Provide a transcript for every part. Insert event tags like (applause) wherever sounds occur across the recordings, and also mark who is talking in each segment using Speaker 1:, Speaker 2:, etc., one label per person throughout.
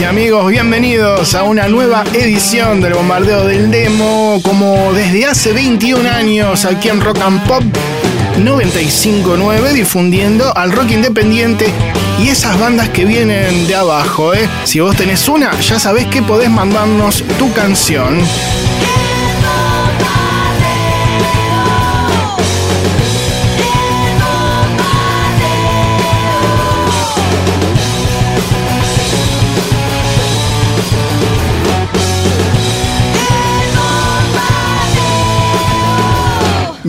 Speaker 1: y amigos, bienvenidos a una nueva edición del Bombardeo del Demo, como desde hace 21 años aquí en Rock and Pop 959, difundiendo al rock independiente y esas bandas que vienen de abajo. ¿eh? Si vos tenés una, ya sabés que podés mandarnos tu canción.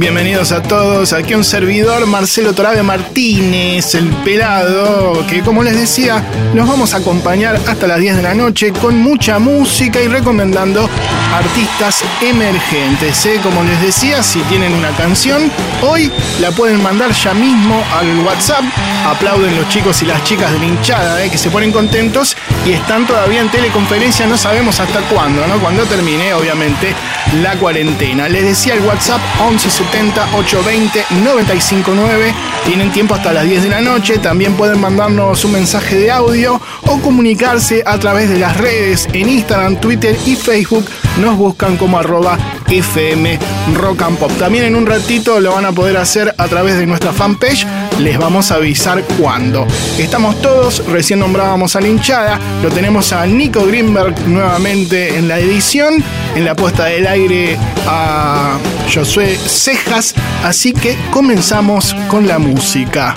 Speaker 1: Bienvenidos a todos, aquí un servidor Marcelo Torabe Martínez, el pelado, que como les decía, nos vamos a acompañar hasta las 10 de la noche con mucha música y recomendando artistas emergentes. ¿eh? Como les decía, si tienen una canción, hoy la pueden mandar ya mismo al WhatsApp. Aplauden los chicos y las chicas de la hinchada, ¿eh? que se ponen contentos y están todavía en teleconferencia, no sabemos hasta cuándo, ¿no? Cuando termine, obviamente, la cuarentena. Les decía el WhatsApp 1170 820 959. Tienen tiempo hasta las 10 de la noche. También pueden mandarnos un mensaje de audio o comunicarse a través de las redes en Instagram, Twitter y Facebook. Nos buscan como arroba FM Rock and Pop. También en un ratito lo van a poder hacer a través de nuestra fanpage. Les vamos a avisar cuándo. Estamos todos, recién nombrábamos a la. Lo tenemos a Nico Greenberg nuevamente en la edición. En la puesta del aire a Josué Así que comenzamos con la música.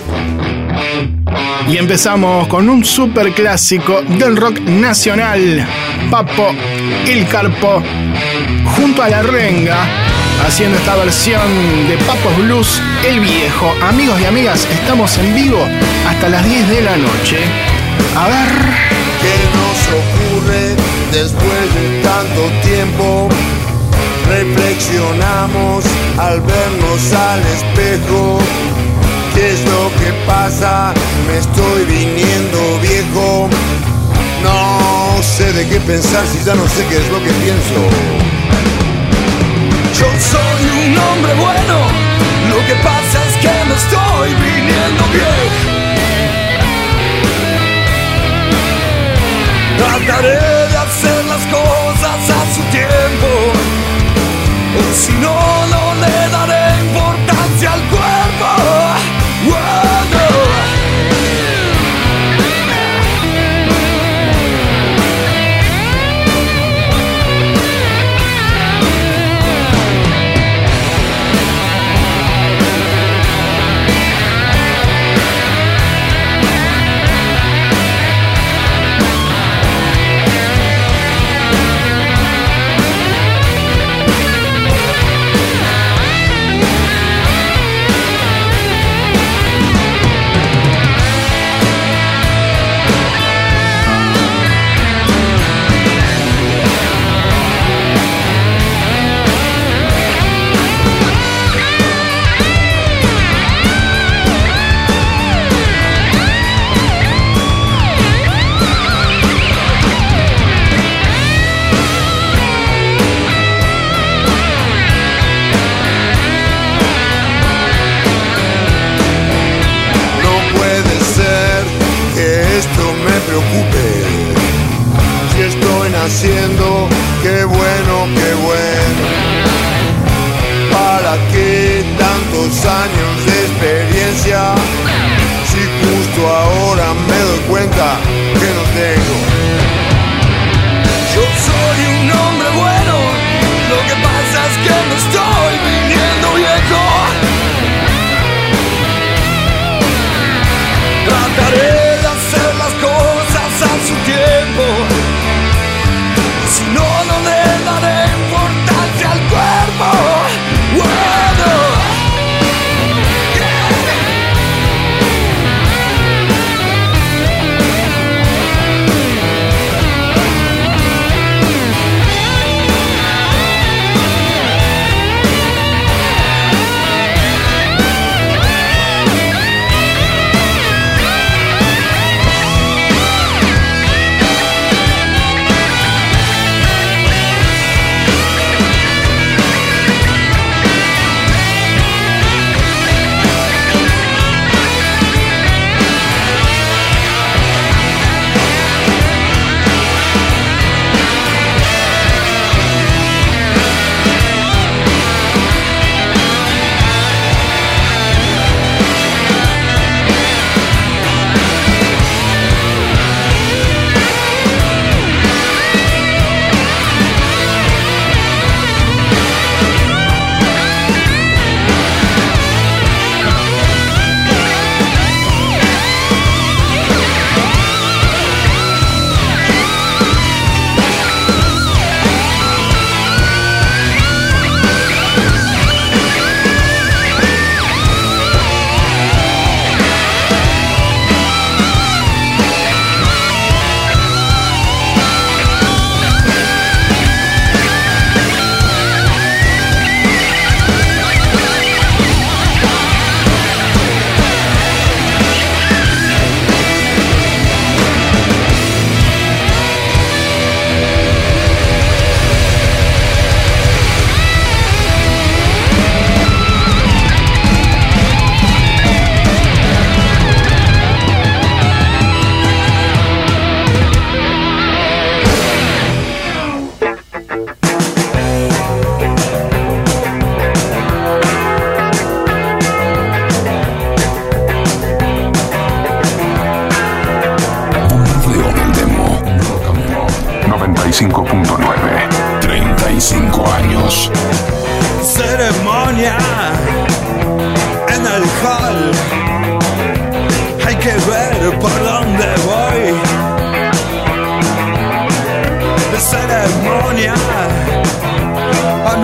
Speaker 1: Y empezamos con un super clásico del rock nacional. Papo, El Carpo, junto a la Renga, haciendo esta versión de Papos Blues, El Viejo. Amigos y amigas, estamos en vivo hasta las 10 de la noche. A ver.
Speaker 2: ¿Qué nos ocurre después de tanto tiempo? Reflexionamos al vernos al espejo. ¿Qué es lo que pasa? Me estoy viniendo viejo. No sé de qué pensar si ya no sé qué es lo que pienso.
Speaker 3: Yo soy un hombre bueno, lo que pasa es que me estoy viniendo viejo. Trataré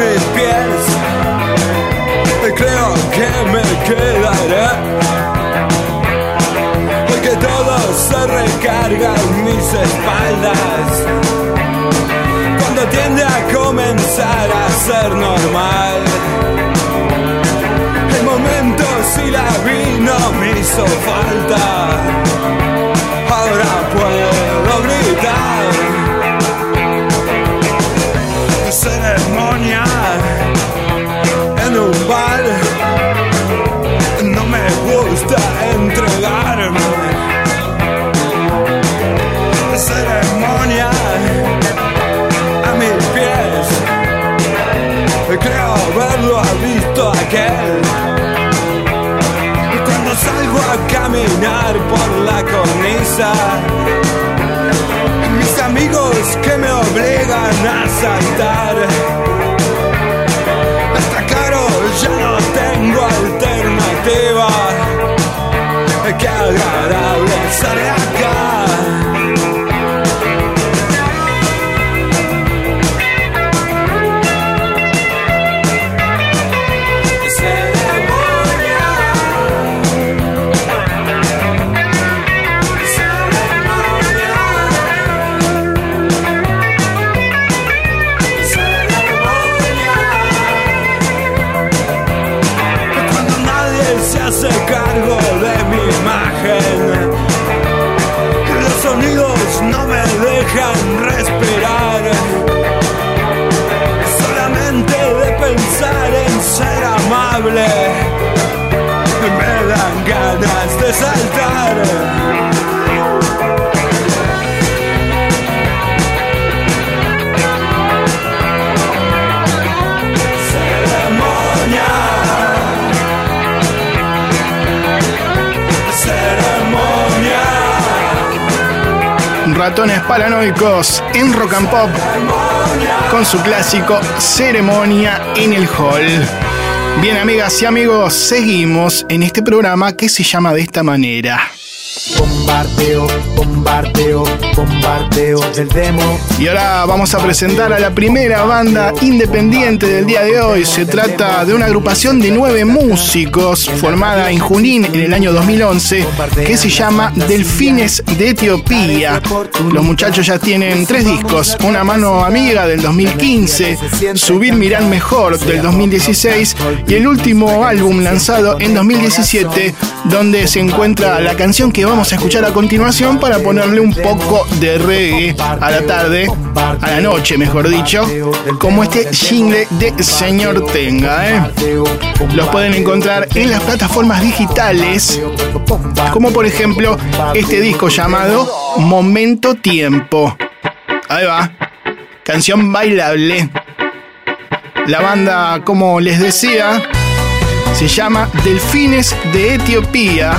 Speaker 3: mis pies. Creo que me quedaré. Porque todo se recarga en mis espaldas. Cuando tiende a comenzar a ser normal. El momento si la vi no me hizo falta. Ahora puedo por la cornisa. Mis amigos que me obligan a saltar. Está caro, ya no tengo alternativa. Qué agradable ser saltar.
Speaker 1: Ratones paranoicos en Rock and Pop con su clásico Ceremonia en el Hall. Bien, amigas y amigos, seguimos en este programa que se llama de esta manera.
Speaker 4: Bombardeo, bombardeo, bombardeo del demo.
Speaker 1: Y ahora vamos a presentar a la primera banda independiente del día de hoy. Se trata de una agrupación de nueve músicos formada en Junín en el año 2011 que se llama Delfines de Etiopía. Los muchachos ya tienen tres discos, Una mano amiga del 2015, Subir Mirar Mejor del 2016 y el último álbum lanzado en 2017 donde se encuentra la canción que vamos a escuchar a continuación para ponerle un poco de reggae a la tarde, a la noche mejor dicho, como este jingle de Señor Tenga. ¿eh? Los pueden encontrar en las plataformas digitales, como por ejemplo este disco llamado Momento Tiempo. Ahí va, canción bailable. La banda, como les decía, se llama Delfines de Etiopía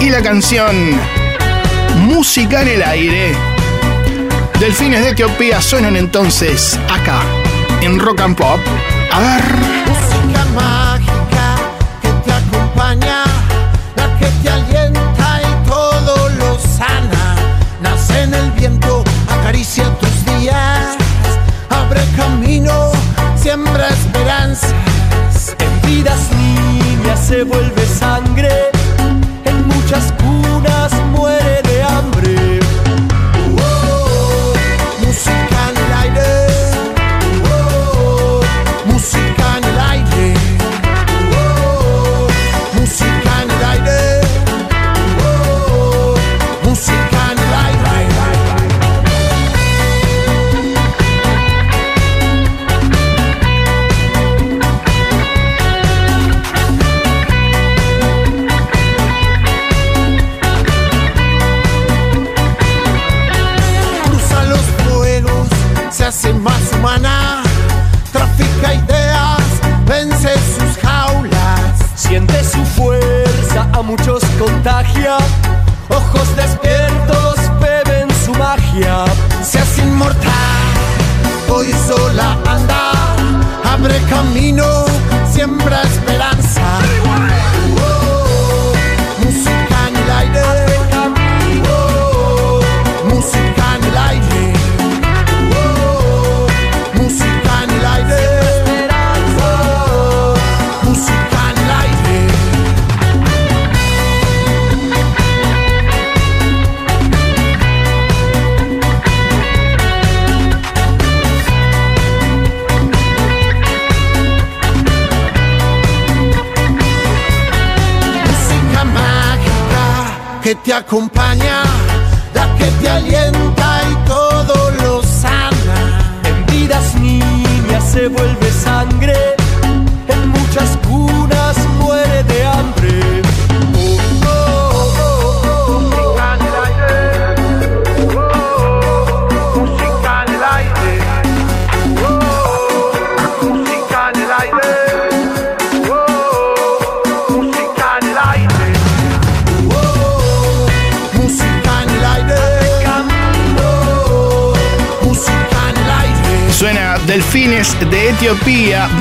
Speaker 1: y la canción Música en el aire. Delfines de Etiopía suenan entonces acá en Rock and Pop. A ver.
Speaker 5: música mágica que te acompaña, la que te alienta y todo lo sana. Nace en el viento, acaricia tus días, abre camino, siembra esperanzas.
Speaker 6: En vidas niñas se vuelve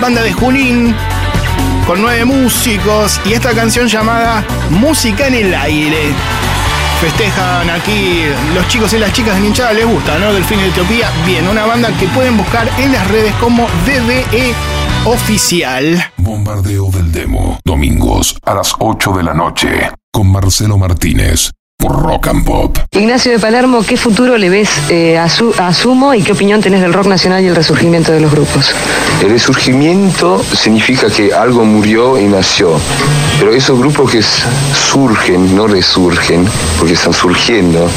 Speaker 1: banda de Junín, con nueve músicos y esta canción llamada Música en el aire. Festejan aquí los chicos y las chicas de Ninchada, les gusta, ¿no? Delfines de Etiopía. Bien, una banda que pueden buscar en las redes como DDE Oficial.
Speaker 7: Bombardeo del demo. Domingos a las 8 de la noche. Con Marcelo Martínez. Por Rock and Pop.
Speaker 8: Ignacio de Palermo, ¿qué futuro le ves eh, a, su, a Sumo y qué opinión tenés del rock nacional y el resurgimiento de los grupos?
Speaker 9: El resurgimiento significa que algo murió y nació. Pero esos grupos que surgen, no resurgen, porque están surgiendo.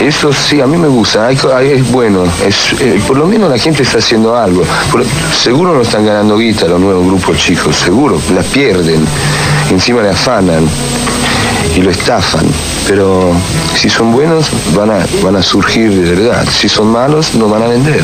Speaker 9: Eso sí, a mí me gusta, hay co- hay- es bueno, es, eh, por lo menos la gente está haciendo algo. Por- seguro no están ganando guita los nuevos grupos chicos, seguro, la pierden, encima le afanan y lo estafan. Pero si son buenos, van a, van a surgir de verdad. Si son malos, no van a vender.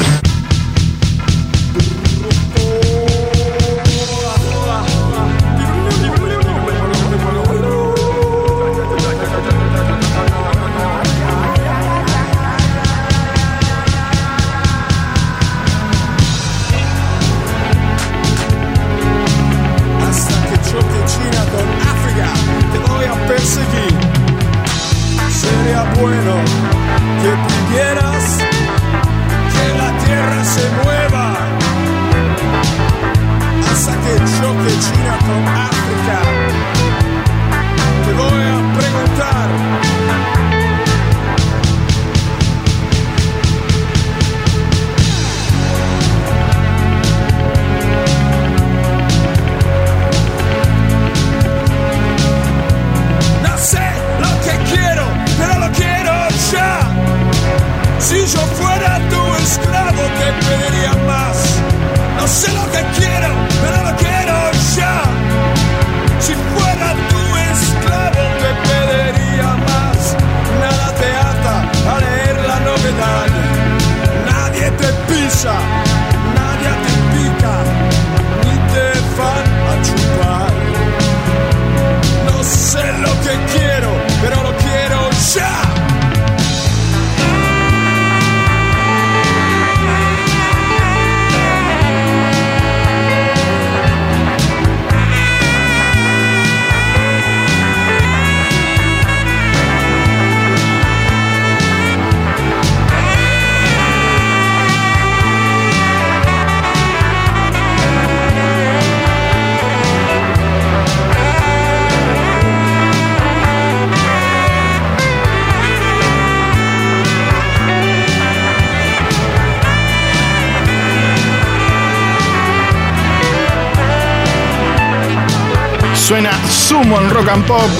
Speaker 1: Pop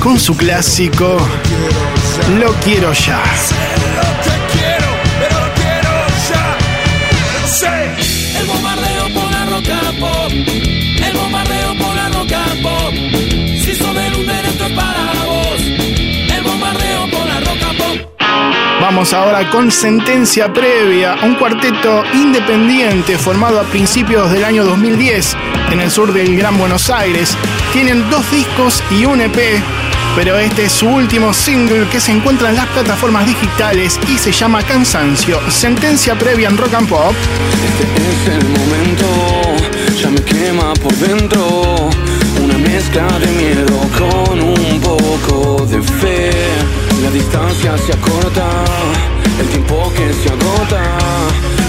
Speaker 1: con su clásico Lo quiero ya.
Speaker 6: El bombardeo pop. El bombardeo pop. Si sos vos. El bombardeo por la roca pop.
Speaker 1: Vamos ahora con Sentencia Previa, un cuarteto independiente formado a principios del año 2010 en el sur del Gran Buenos Aires. Tienen dos discos y un EP, pero este es su último single que se encuentra en las plataformas digitales y se llama Cansancio. Sentencia Previa en Rock and Pop.
Speaker 10: Este es el momento, ya me quema por dentro. Una mezcla de miedo con un poco de fe. La distancia se acorta, el tiempo que se agota.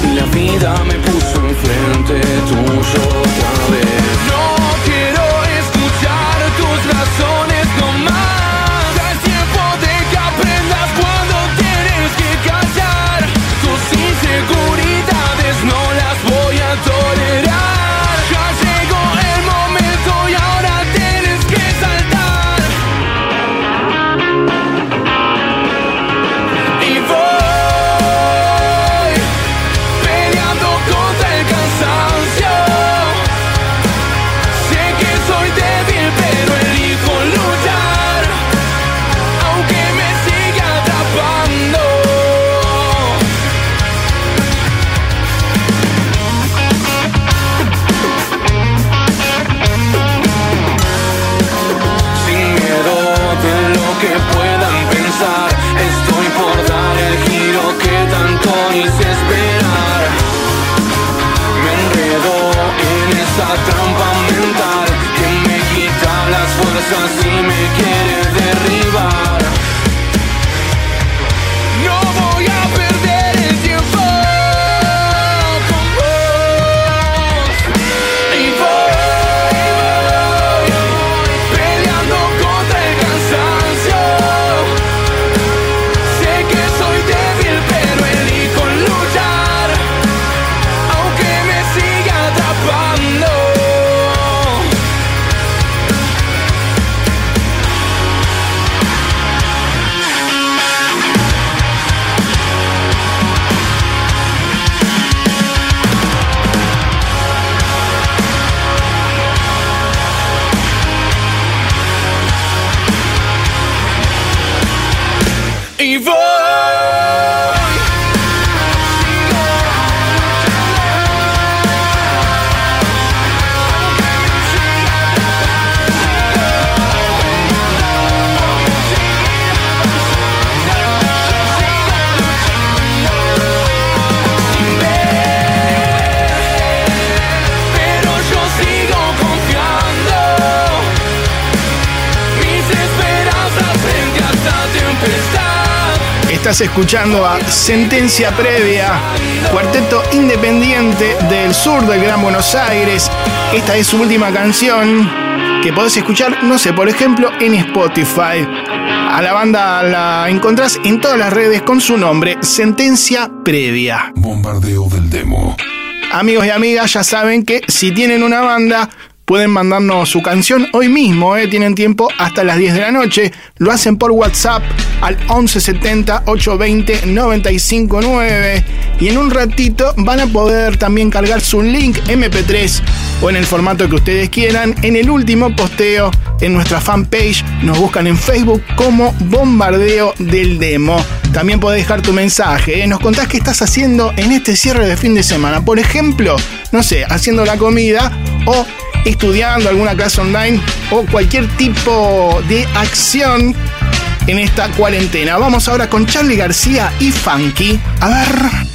Speaker 10: Y la vida me puso enfrente tuyo otra vez.
Speaker 1: Estás escuchando a Sentencia Previa, cuarteto independiente del sur del Gran Buenos Aires. Esta es su última canción que podés escuchar, no sé, por ejemplo, en Spotify. A la banda la encontrás en todas las redes con su nombre, Sentencia Previa.
Speaker 7: Bombardeo del demo.
Speaker 1: Amigos y amigas, ya saben que si tienen una banda, pueden mandarnos su canción hoy mismo, ¿eh? tienen tiempo hasta las 10 de la noche. Lo hacen por WhatsApp al 1170 820 959 y en un ratito van a poder también cargar su link MP3 o en el formato que ustedes quieran en el último posteo en nuestra fanpage. Nos buscan en Facebook como Bombardeo del Demo. También podés dejar tu mensaje. ¿eh? Nos contás qué estás haciendo en este cierre de fin de semana. Por ejemplo, no sé, haciendo la comida o estudiando alguna clase online o cualquier tipo de acción en esta cuarentena. Vamos ahora con Charlie García y Funky. A ver.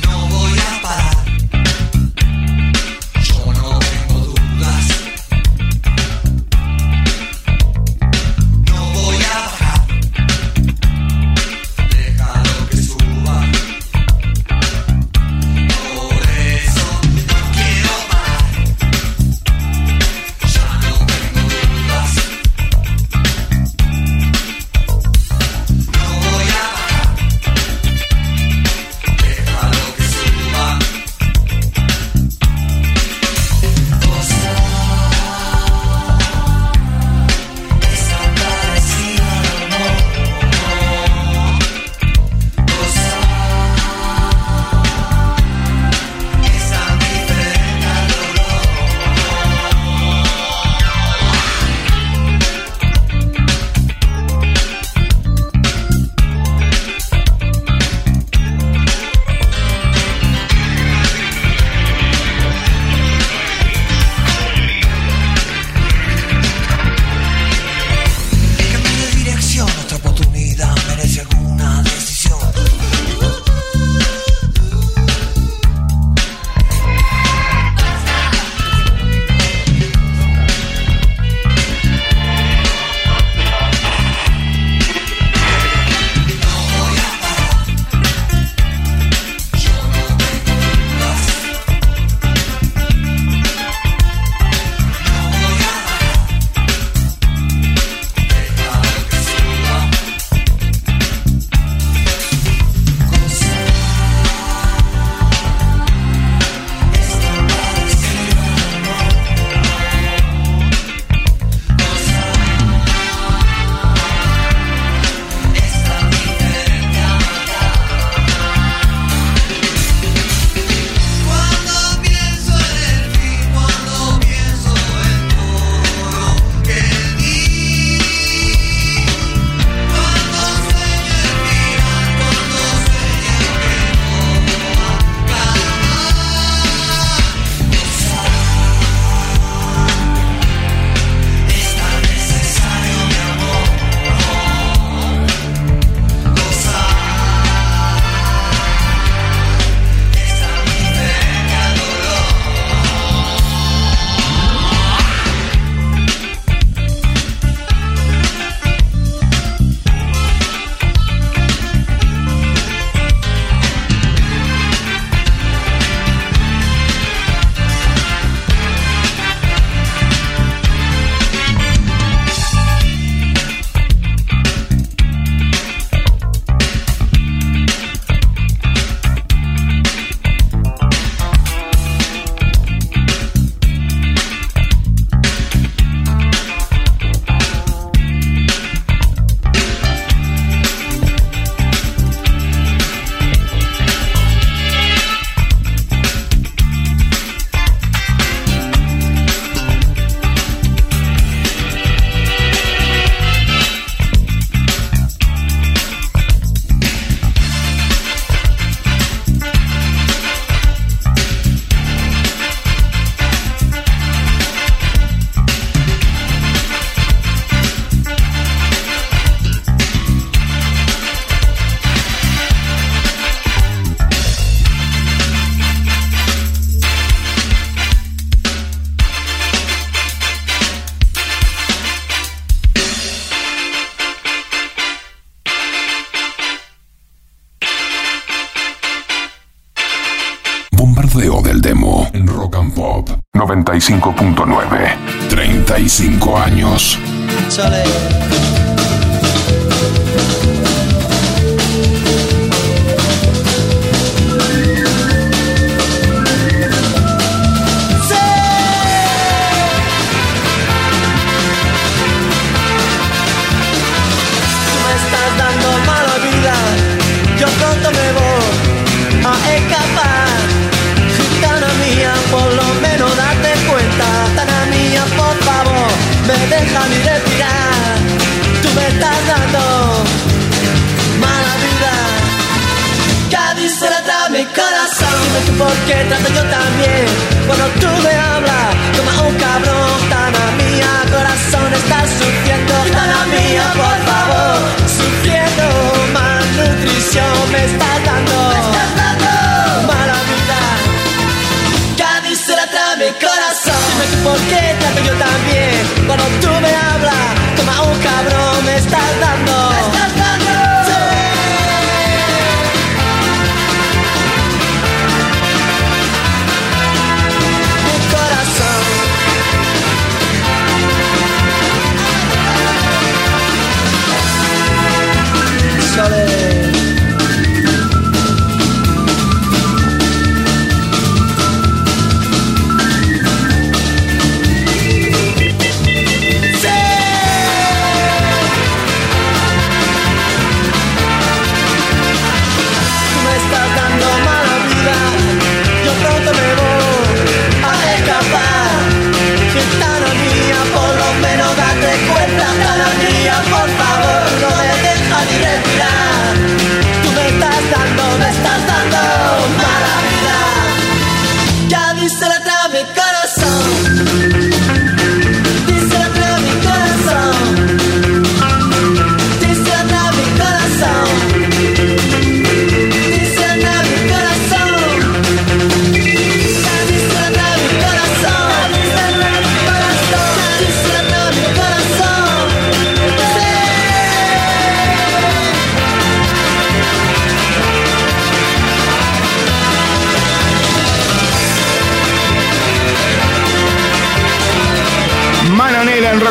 Speaker 11: Dime tú por qué trato yo también. Cuando tú me hablas, como un cabrón. Gitana mía, corazón, estás sufriendo. Gitana mía, por favor, sufriendo. Malnutrición me estás dando. Mala vida. Cádiz se la trae mi corazón. Dime tú por qué trato yo también. Cuando tú me hablas, como un cabrón, me estás dando.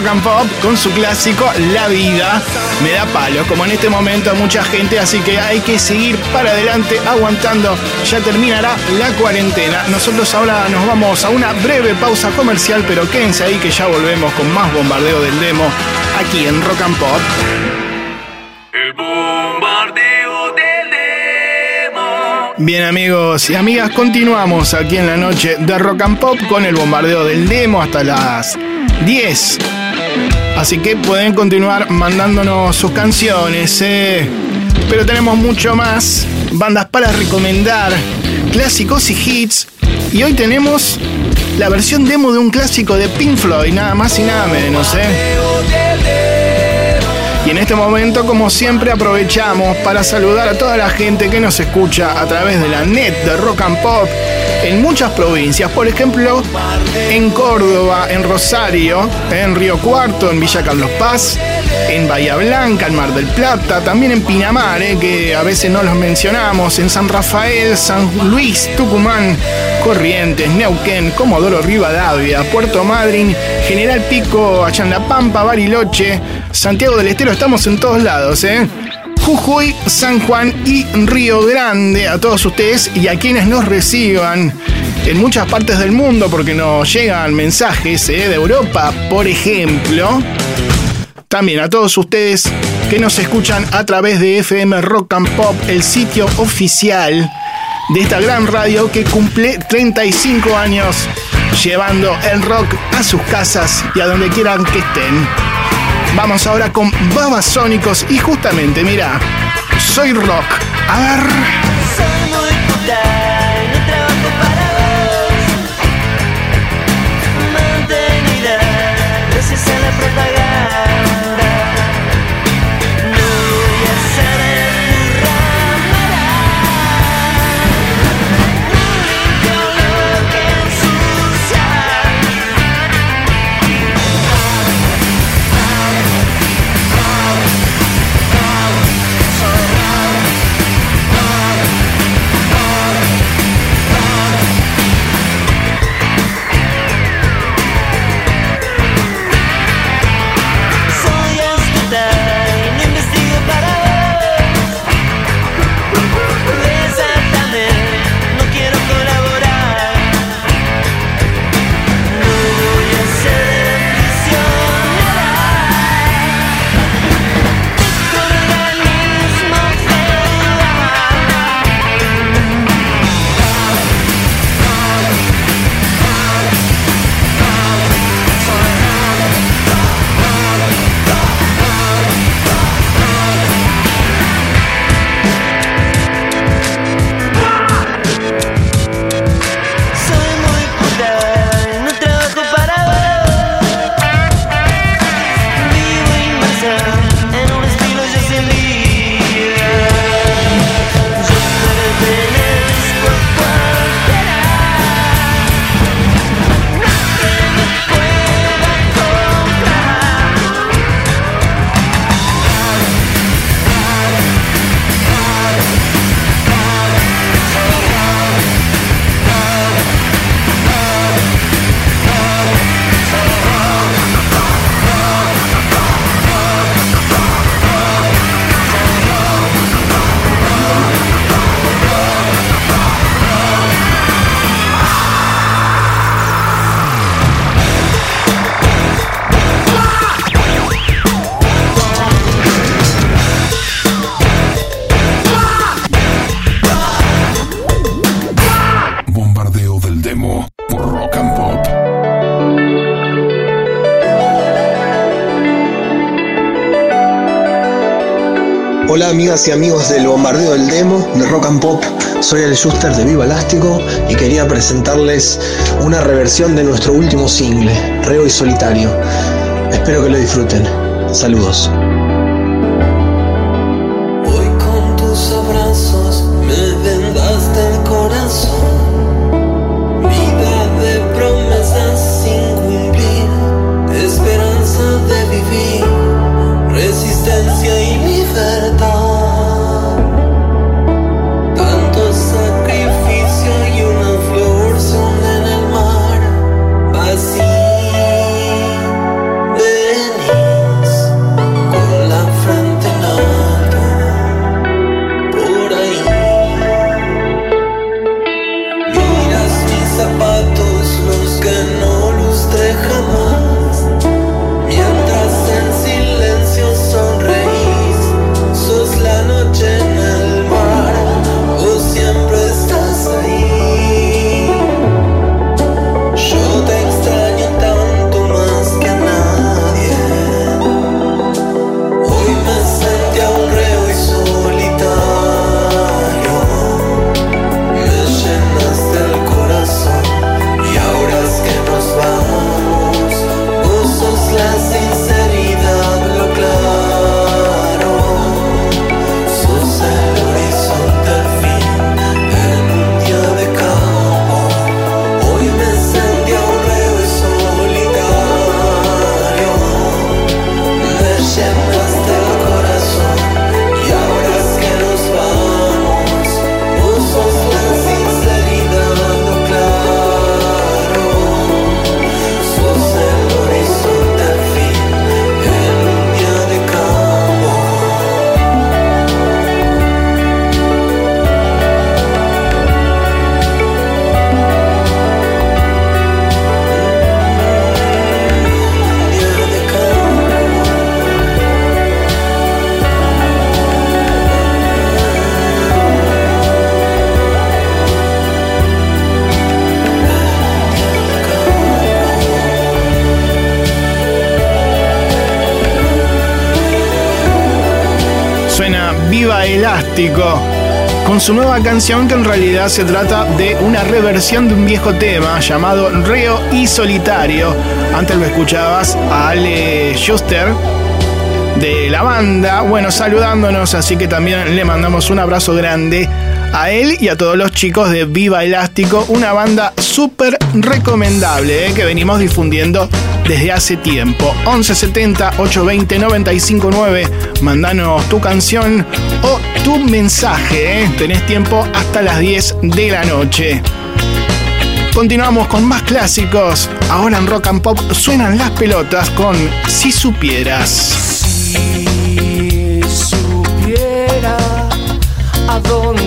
Speaker 1: Rock and Pop con su clásico La Vida. Me da palo, como en este momento mucha gente, así que hay que seguir para adelante aguantando. Ya terminará la cuarentena. Nosotros ahora nos vamos a una breve pausa comercial, pero quédense ahí que ya volvemos con más bombardeo del demo aquí en Rock and Pop. Bien amigos y amigas, continuamos aquí en la noche de Rock and Pop con el bombardeo del demo hasta las 10. Así que pueden continuar mandándonos sus canciones. eh. Pero tenemos mucho más. Bandas para recomendar, clásicos y hits. Y hoy tenemos la versión demo de un clásico de Pink Floyd, nada más y nada menos. ¿eh? En este momento, como siempre, aprovechamos para saludar a toda la gente que nos escucha a través de la net de Rock and Pop en muchas provincias. Por ejemplo, en Córdoba, en Rosario, en Río Cuarto, en Villa Carlos Paz, en Bahía Blanca, en Mar del Plata, también en Pinamar, eh, que a veces no los mencionamos, en San Rafael, San Luis, Tucumán, Corrientes, Neuquén, Comodoro Rivadavia, Puerto Madryn, General Pico, Pampa, Bariloche, Santiago del Estero, estamos en todos lados, ¿eh? Jujuy, San Juan y Río Grande, a todos ustedes y a quienes nos reciban en muchas partes del mundo, porque nos llegan mensajes ¿eh? de Europa, por ejemplo. También a todos ustedes que nos escuchan a través de FM Rock and Pop, el sitio oficial de esta gran radio que cumple 35 años llevando el rock a sus casas y a donde quieran que estén. Vamos ahora con Babasónicos y justamente, mira, soy rock. A ver.
Speaker 12: Amigas y amigos del bombardeo del demo de Rock and Pop, soy el Schuster de Viva Elástico y quería presentarles una reversión de nuestro último single, Reo y Solitario. Espero que lo disfruten. Saludos.
Speaker 1: Su nueva canción que en realidad se trata de una reversión de un viejo tema llamado Reo y Solitario. Antes lo escuchabas a Ale Schuster de la banda, bueno, saludándonos, así que también le mandamos un abrazo grande a él y a todos los chicos de Viva Elástico, una banda súper recomendable eh, que venimos difundiendo desde hace tiempo. 1170 820 959, mandanos tu canción o tu mensaje, eh. tenés tiempo hasta las 10 de la noche. Continuamos con más clásicos. Ahora en Rock and Pop suenan las pelotas con Si supieras.
Speaker 13: Si a dónde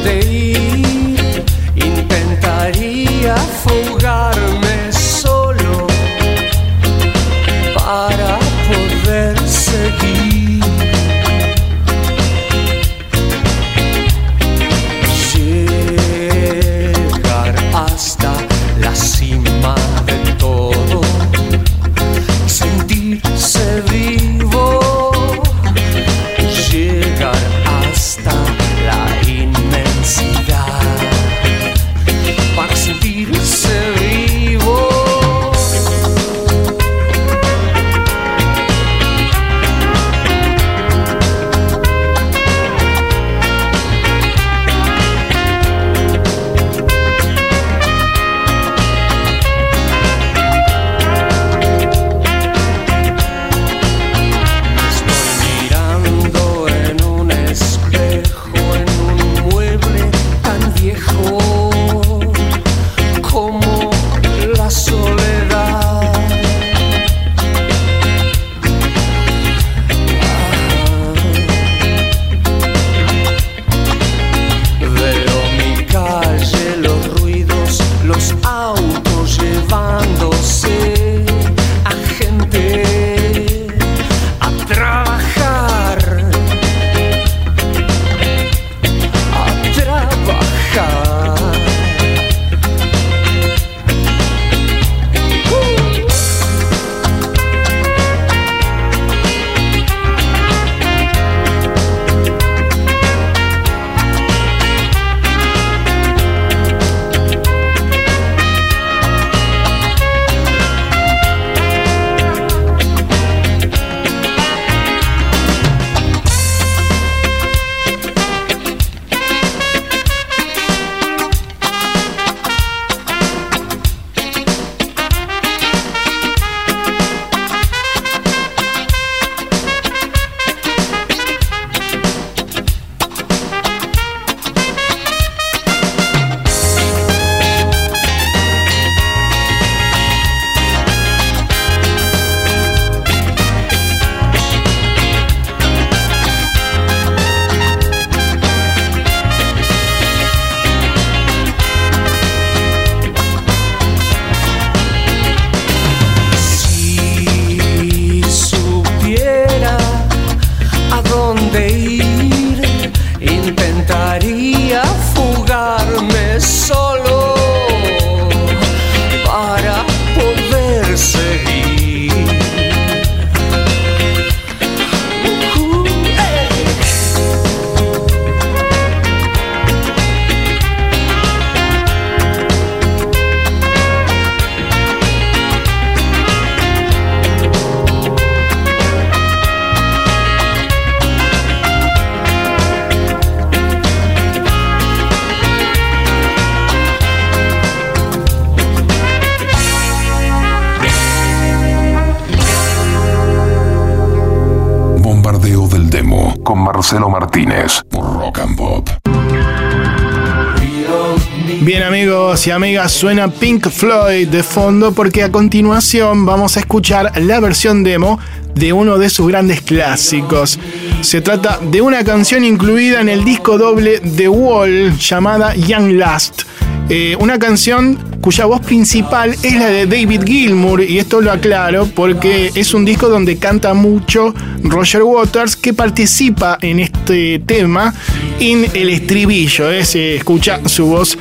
Speaker 1: amigos y amigas, suena Pink Floyd de fondo porque a continuación vamos a escuchar la versión demo de uno de sus grandes clásicos. Se trata de una canción incluida en el disco doble The Wall llamada Young Last. Eh, una canción cuya voz principal es la de David Gilmour y esto lo aclaro porque es un disco donde canta mucho Roger Waters que participa en este tema en el estribillo, eh, se escucha su voz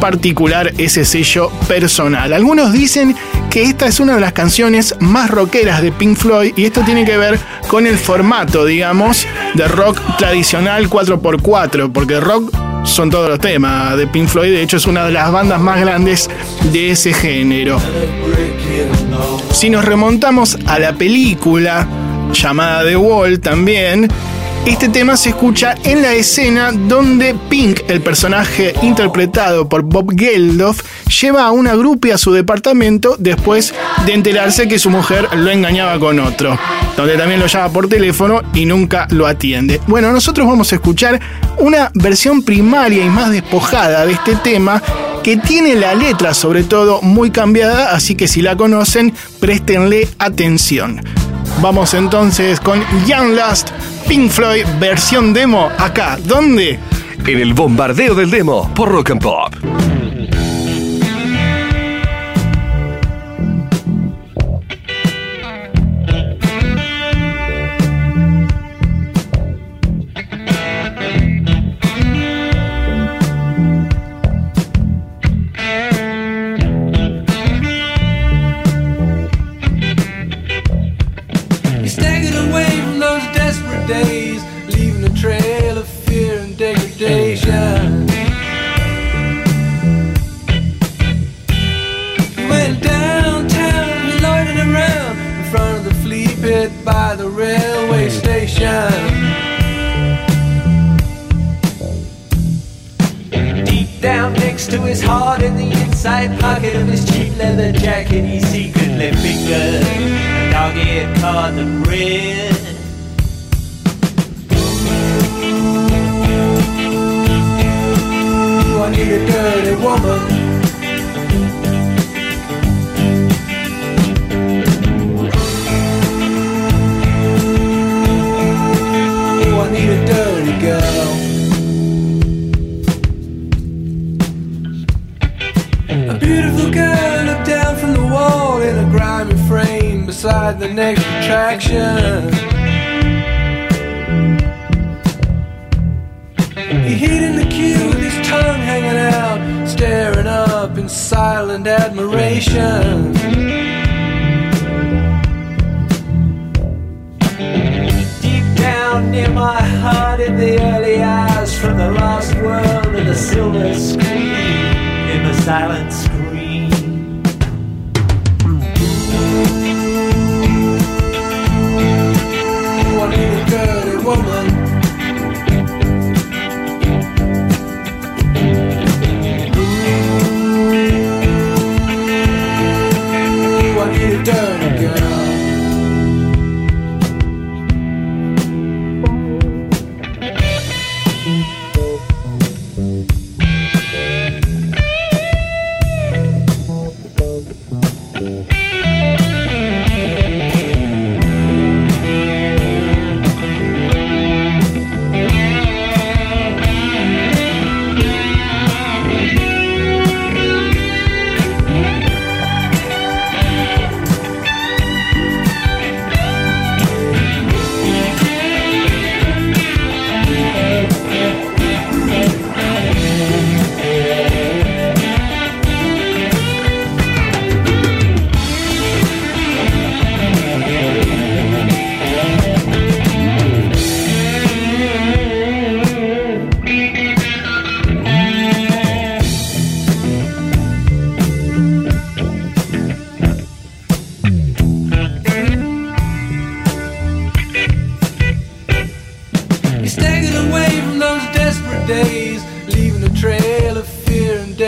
Speaker 1: particular, ese sello personal. Algunos dicen que esta es una de las canciones más rockeras de Pink Floyd y esto tiene que ver con el formato, digamos, de rock tradicional 4x4, porque rock son todos los temas de Pink Floyd, de hecho es una de las bandas más grandes de ese género. Si nos remontamos a la película llamada The Wall también, este tema se escucha en la escena donde Pink, el personaje interpretado por Bob Geldof, lleva a una grupia a su departamento después de enterarse que su mujer lo engañaba con otro, donde también lo llama por teléfono y nunca lo atiende. Bueno, nosotros vamos a escuchar una versión primaria y más despojada de este tema que tiene la letra sobre todo muy cambiada, así que si la conocen, préstenle atención. Vamos entonces con Young Last, Pink Floyd, versión demo, acá, ¿dónde?
Speaker 14: En el bombardeo del demo por Rock and Pop.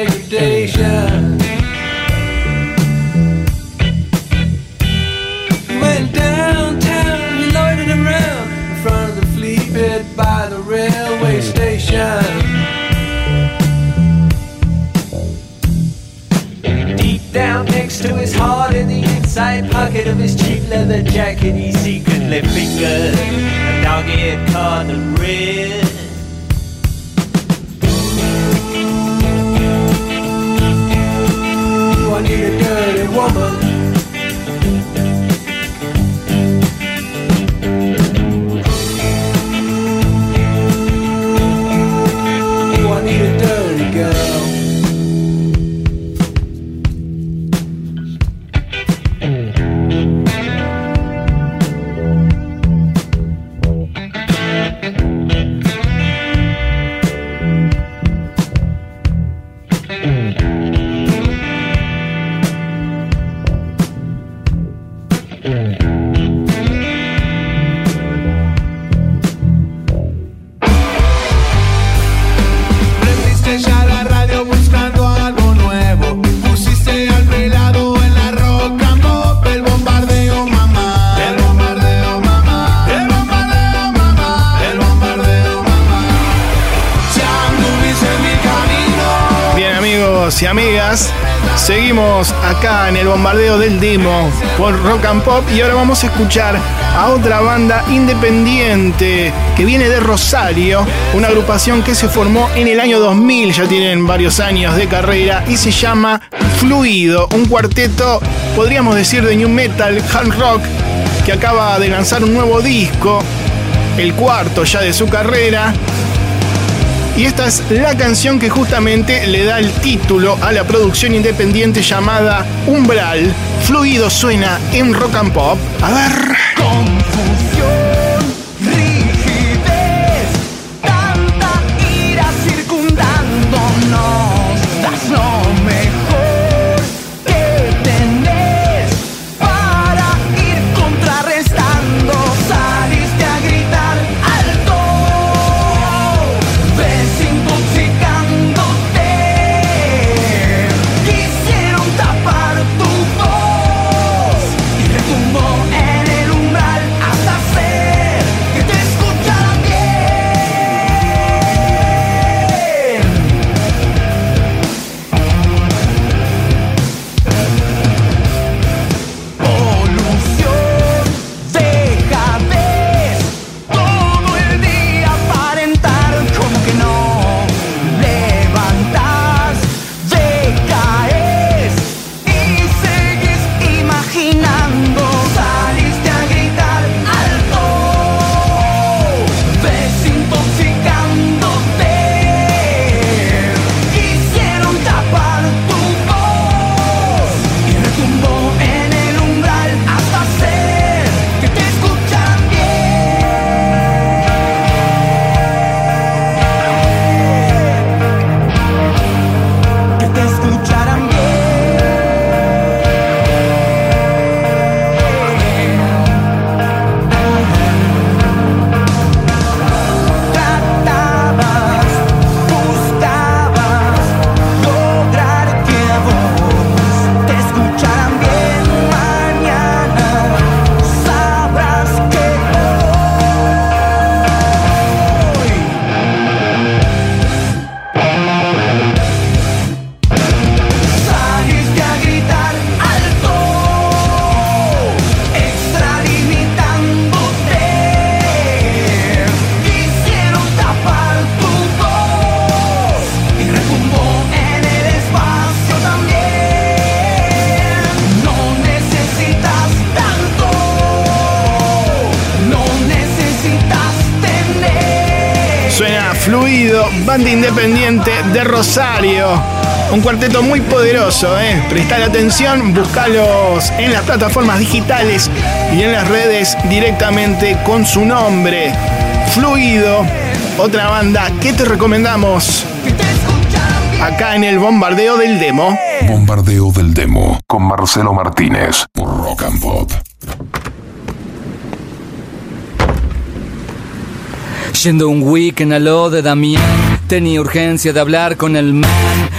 Speaker 13: degradation. Went downtown, we loitered around in front of the flea pit by the railway hmm. station.
Speaker 15: Deep down next to his heart, in the inside pocket of his cheap leather jacket, he secretly fingered a dog-eared
Speaker 13: cardinal red. pretty woman.
Speaker 16: Bombardeo
Speaker 1: del demo por Rock and Pop y ahora vamos a escuchar a otra banda independiente que viene de Rosario, una agrupación que se formó en el año 2000, ya tienen varios años de carrera y se llama Fluido, un cuarteto, podríamos decir, de new metal, hard rock, que acaba de lanzar un nuevo disco, el cuarto ya de su carrera, y esta es la canción que justamente le da el título a la producción independiente llamada Umbral. Fluido suena en rock and pop. A ver. Independiente de Rosario. Un cuarteto muy poderoso, ¿eh? Atención, buscalos en las plataformas digitales y en las redes directamente con su nombre. Fluido, otra banda que te recomendamos acá en el bombardeo del demo.
Speaker 7: Bombardeo del demo con Marcelo Martínez por Rock and Pop.
Speaker 17: Yendo un weekend a lo de Damián, tenía urgencia de hablar con el man.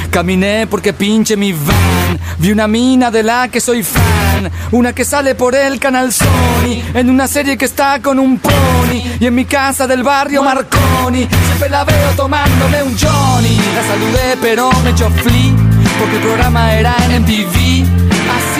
Speaker 17: Caminé porque pinche mi van. Vi una mina de la que soy fan. Una que sale por el canal Sony. En una serie que está con un pony. Y en mi casa del barrio Marconi. Siempre la veo tomándome un Johnny. La saludé pero me echó flea. Porque el programa era en MTV.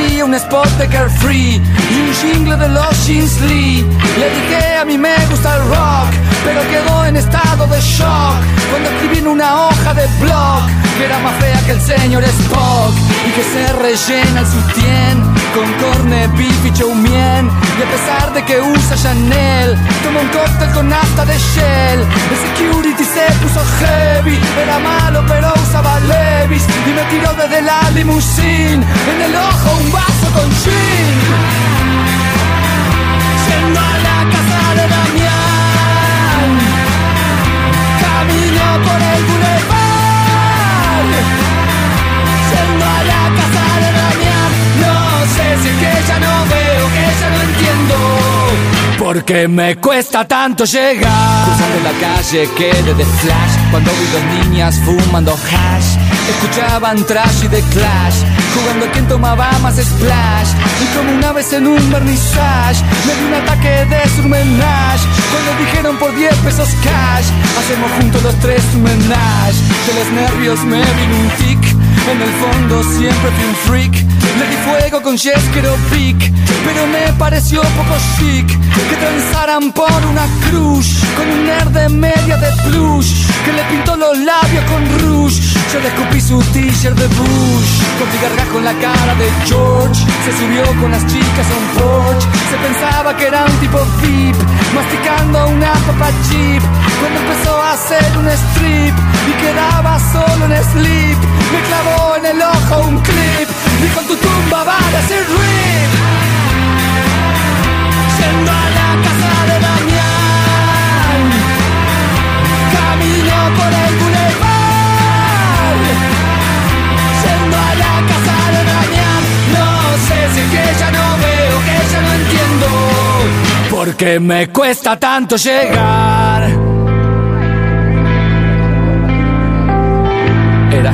Speaker 17: Quería un spot de Carefree y un jingle de los Jeans Lee. Le dije a mí me gusta el rock, pero quedó en estado de shock cuando escribí en una hoja de blog que era más fea que el señor Spock y que se rellena el sutién con corne, beef y chow mein. Y a pesar de que usa Chanel, toma un cóctel con nafta de Shell. El security se puso heavy, era malo pero usaba Levis y me tiró desde la limusine en el ojo un vaso con gin. Yendo a la casa de Damián, camino por el boulevard. Yendo a la casa de Damián, no sé si es que ya no veo, que ya no entiendo. Porque me cuesta tanto llegar Cruzando la calle quedé de flash Cuando vi dos niñas fumando hash Escuchaban trash y de clash Jugando a quien tomaba más splash. Y como una vez en un vernissage Me di un ataque de surmenage. Cuando dijeron por 10 pesos cash Hacemos juntos los tres un menage De los nervios me vino un tic en el fondo siempre fui un freak. Le di fuego con Jeskero Pic Pero me pareció poco chic Que transaran por una cruz Con un nerd de media de plush Que le pintó los labios con rouge. Yo le escupí su t-shirt de Bush Con en la cara de George. Se subió con las chicas a un porch Se pensaba que era un tipo VIP Masticando una papa chip. Cuando empezó a hacer un strip Y quedaba solo en sleep Me clavó en el ojo un clip Y con tu tumba va a decir rip Yendo a la casa de Damián Camino por el boulevard Yendo a la casa de Damián No sé si que ya no veo, que ya no entiendo Porque me cuesta tanto llegar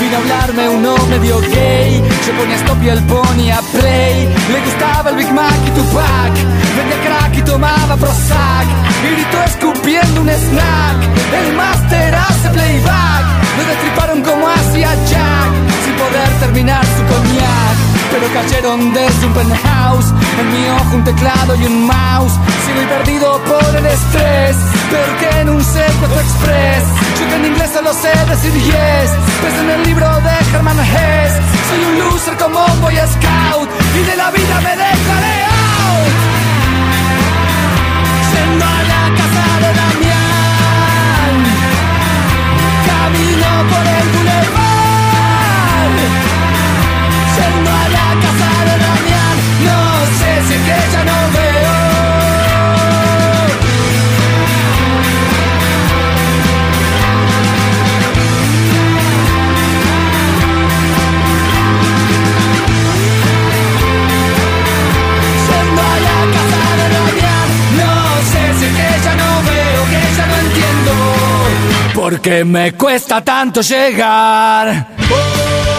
Speaker 17: Vino a hablarme uno medio gay, yo ponía stop y él ponía play. Le gustaba el Big Mac y Tupac, vendía crack y tomaba Prozac. Gritó escupiendo un snack, el máster hace playback. Lo destriparon como hacía Jack, sin poder terminar su coñac. Pero cayeron desde un penthouse, en mi ojo un teclado y un mouse. Sigo y perdido por el estrés, peor que en un secuestro express. Yo que en inglés solo sé decir yes, pues en el libro de Herman Hess. Soy un loser como un boy scout, y de la vida me dejaré out. Yendo a la casa de Damián, camino por el boulevard. Es que ya no veo. Yendo a la casa de Damián, no sé si es que ya no veo, que ya no entiendo. Porque me cuesta tanto llegar.
Speaker 6: Bombardeo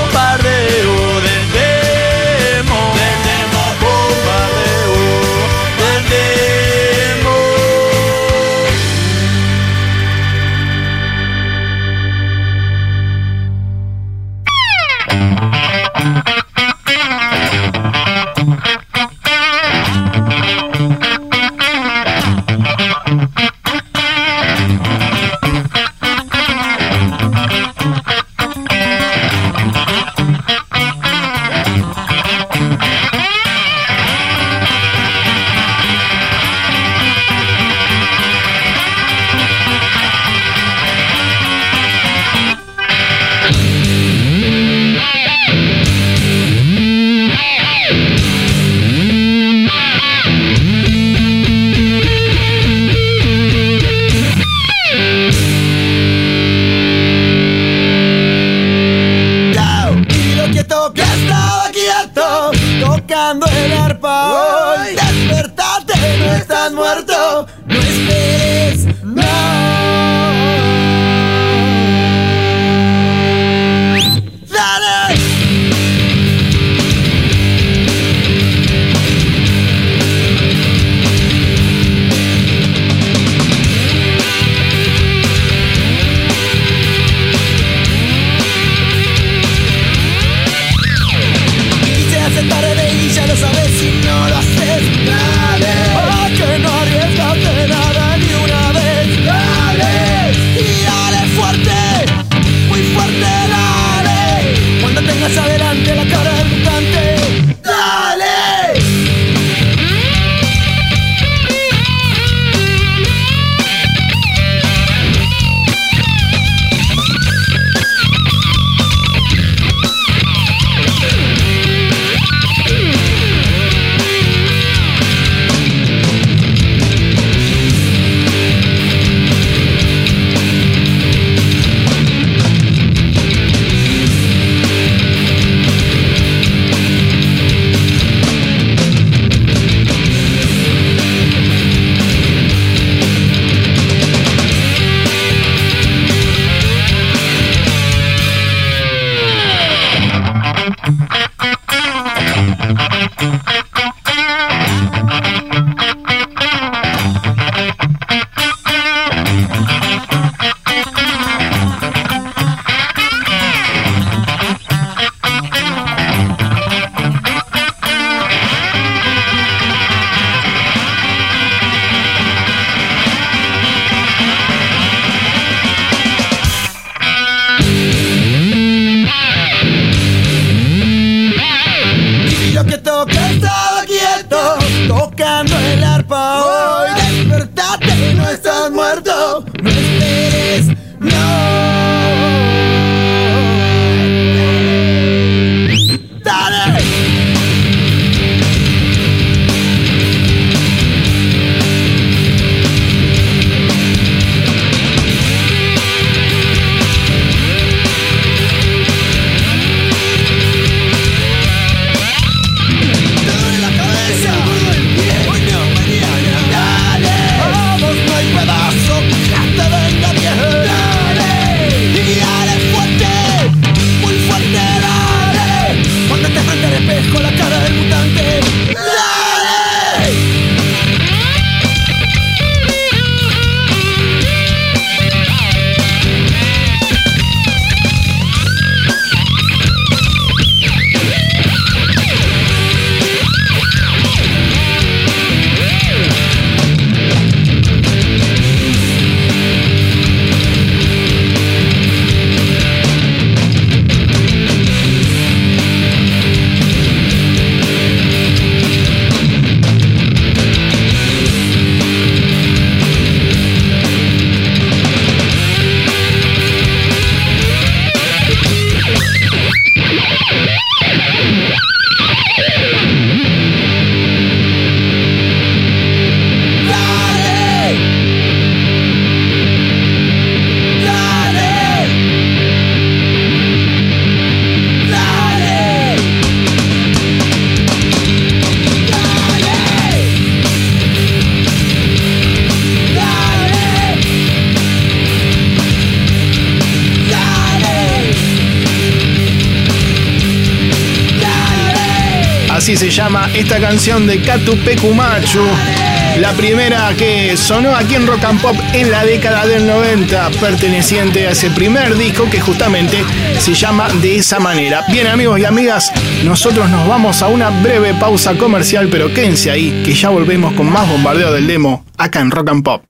Speaker 1: canción de Katu Pekumachu. La primera que sonó aquí en Rock and Pop en la década del 90, perteneciente a ese primer disco que justamente se llama de esa manera. Bien amigos y amigas, nosotros nos vamos a una breve pausa comercial, pero quédense ahí, que ya volvemos con más bombardeo del demo acá en Rock and Pop.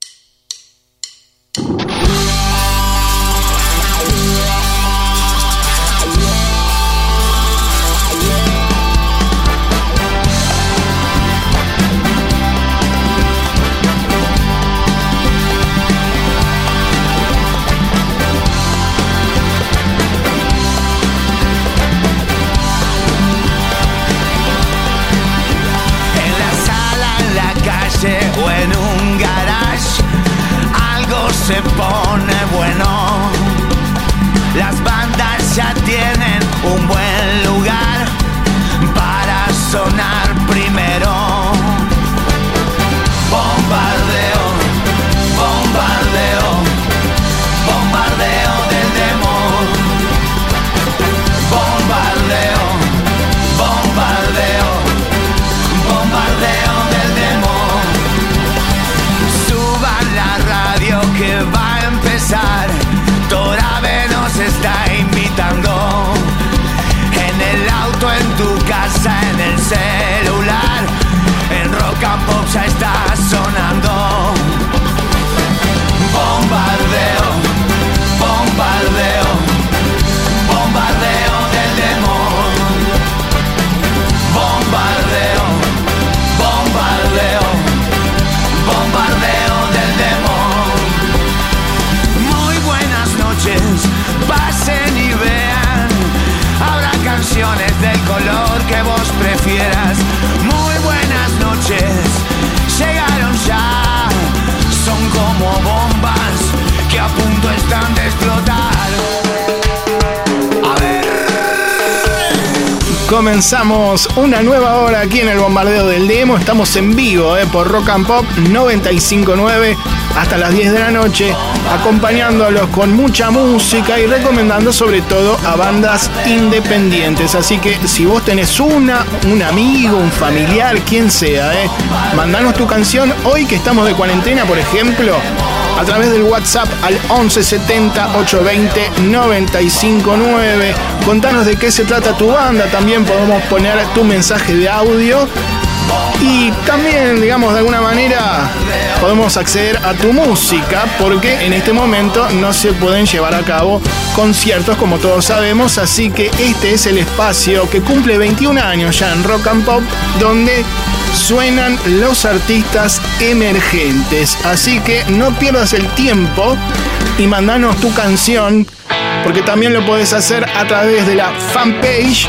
Speaker 18: Tu casa, en el celular. En rock and pop ya está Del color que vos prefieras. Muy buenas noches, llegaron ya. Son como bombas que a punto están de explotar. A ver.
Speaker 1: Comenzamos una nueva hora aquí en el bombardeo del demo. Estamos en vivo eh, por Rock and Pop 959 hasta las 10 de la noche, acompañándolos con mucha música y recomendando sobre todo a bandas independientes. Así que si vos tenés una, un amigo, un familiar, quien sea, eh, mandanos tu canción hoy que estamos de cuarentena, por ejemplo, a través del WhatsApp al 1170 820 959. Contanos de qué se trata tu banda, también podemos poner tu mensaje de audio. Y también, digamos, de alguna manera, podemos acceder a tu música porque en este momento no se pueden llevar a cabo conciertos como todos sabemos, así que este es el espacio que cumple 21 años ya en Rock and Pop donde suenan los artistas emergentes. Así que no pierdas el tiempo y mandanos tu canción porque también lo puedes hacer a través de la fanpage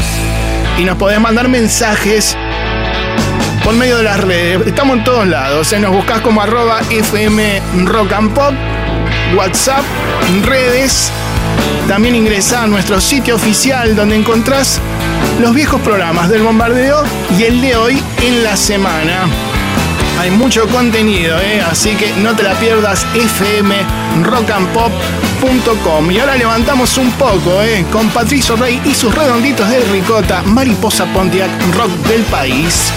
Speaker 1: y nos podés mandar mensajes por medio de las redes. Estamos en todos lados. ¿eh? Nos buscas como arroba FM Rock and Pop, WhatsApp, redes. También ingresa a nuestro sitio oficial donde encontrás los viejos programas del bombardeo y el de hoy en la semana. Hay mucho contenido, ¿eh? así que no te la pierdas Y ahora levantamos un poco ¿eh? con Patricio Rey y sus redonditos de ricota, Mariposa Pontiac, rock del país.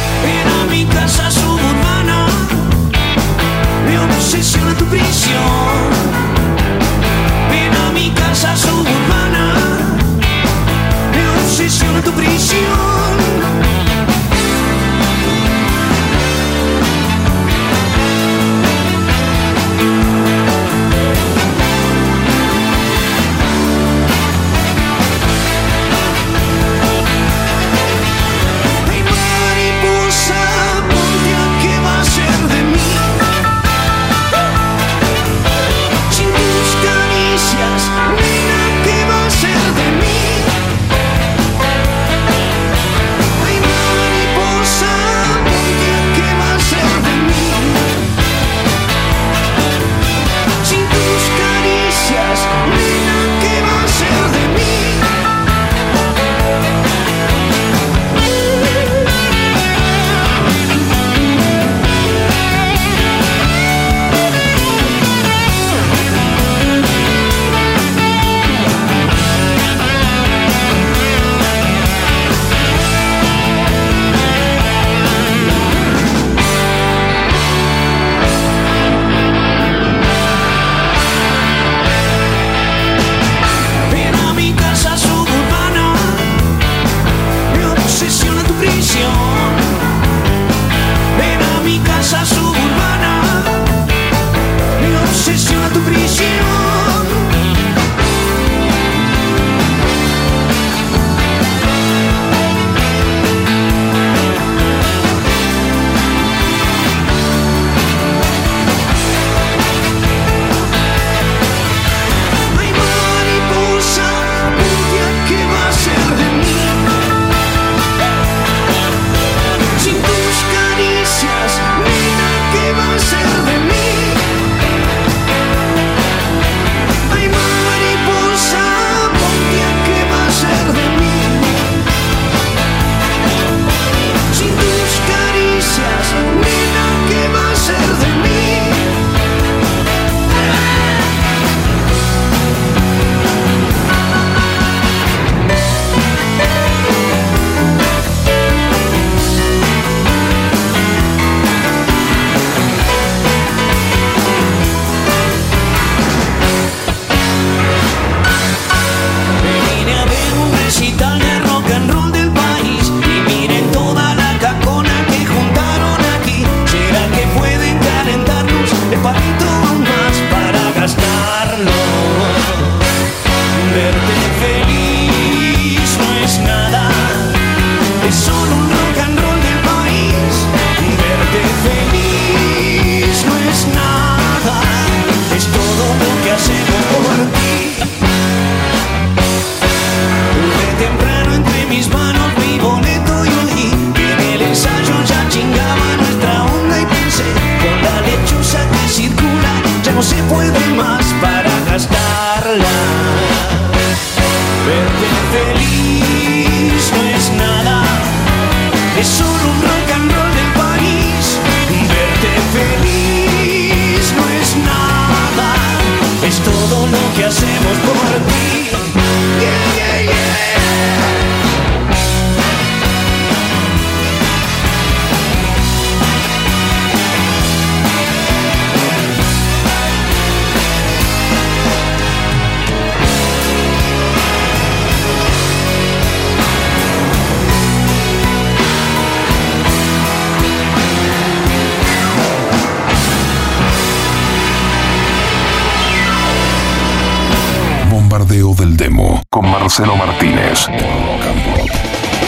Speaker 7: Marcelo Martínez.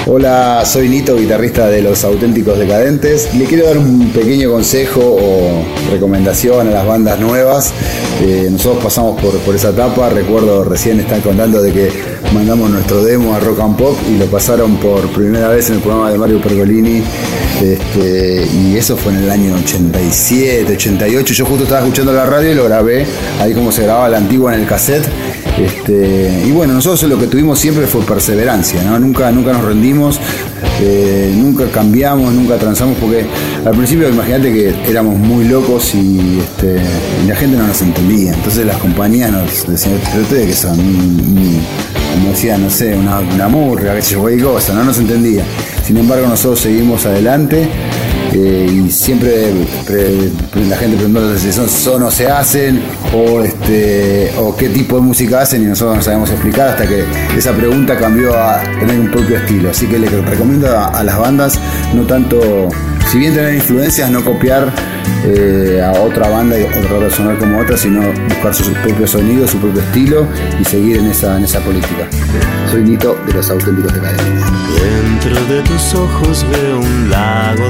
Speaker 19: Hola, soy Nito, guitarrista de Los Auténticos Decadentes. Le quiero dar un pequeño consejo o recomendación a las bandas nuevas. Eh, nosotros pasamos por, por esa etapa. Recuerdo recién estar contando de que mandamos nuestro demo a Rock and Pop y lo pasaron por primera vez en el programa de Mario Pergolini. Este, y eso fue en el año 87, 88. Yo justo estaba escuchando la radio y lo grabé ahí como se grababa la antigua en el cassette. Este, y bueno, nosotros lo que tuvimos siempre fue perseverancia, ¿no? nunca, nunca nos rendimos, eh, nunca cambiamos, nunca transamos, porque al principio imagínate que éramos muy locos y, este, y la gente no nos entendía. Entonces las compañías nos decían, ustedes que son, un- como decía, no sé, una, una murga, qué sé yo, cosa, no nos entendía. Sin embargo, nosotros seguimos adelante. Y siempre pre- pre- la gente preguntando si son, son o se hacen o este o qué tipo de música hacen y nosotros no sabemos explicar hasta que esa pregunta cambió a tener un propio estilo. Así que le recomiendo a, las bandas no tanto si bien tener influencias no copiar eh, a otra banda y tratar de sonar como otra sino buscar su propio sonido su propio estilo y seguir en esa en esa política. Soy Nito de los auténticos
Speaker 20: Dentro de tus ojos veo un lago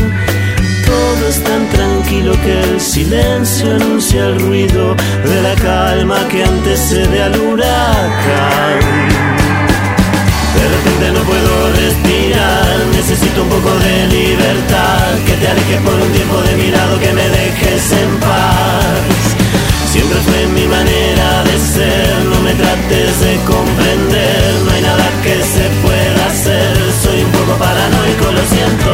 Speaker 20: Es tan tranquilo que el silencio anuncia el ruido de la calma que antecede al huracán. De repente no puedo respirar, necesito un poco de libertad, que te alejes por un tiempo de mi lado, que me dejes en paz. Siempre fue mi manera de ser, no me trates de comprender, no hay nada que se pueda hacer, soy un poco paranoico, lo siento,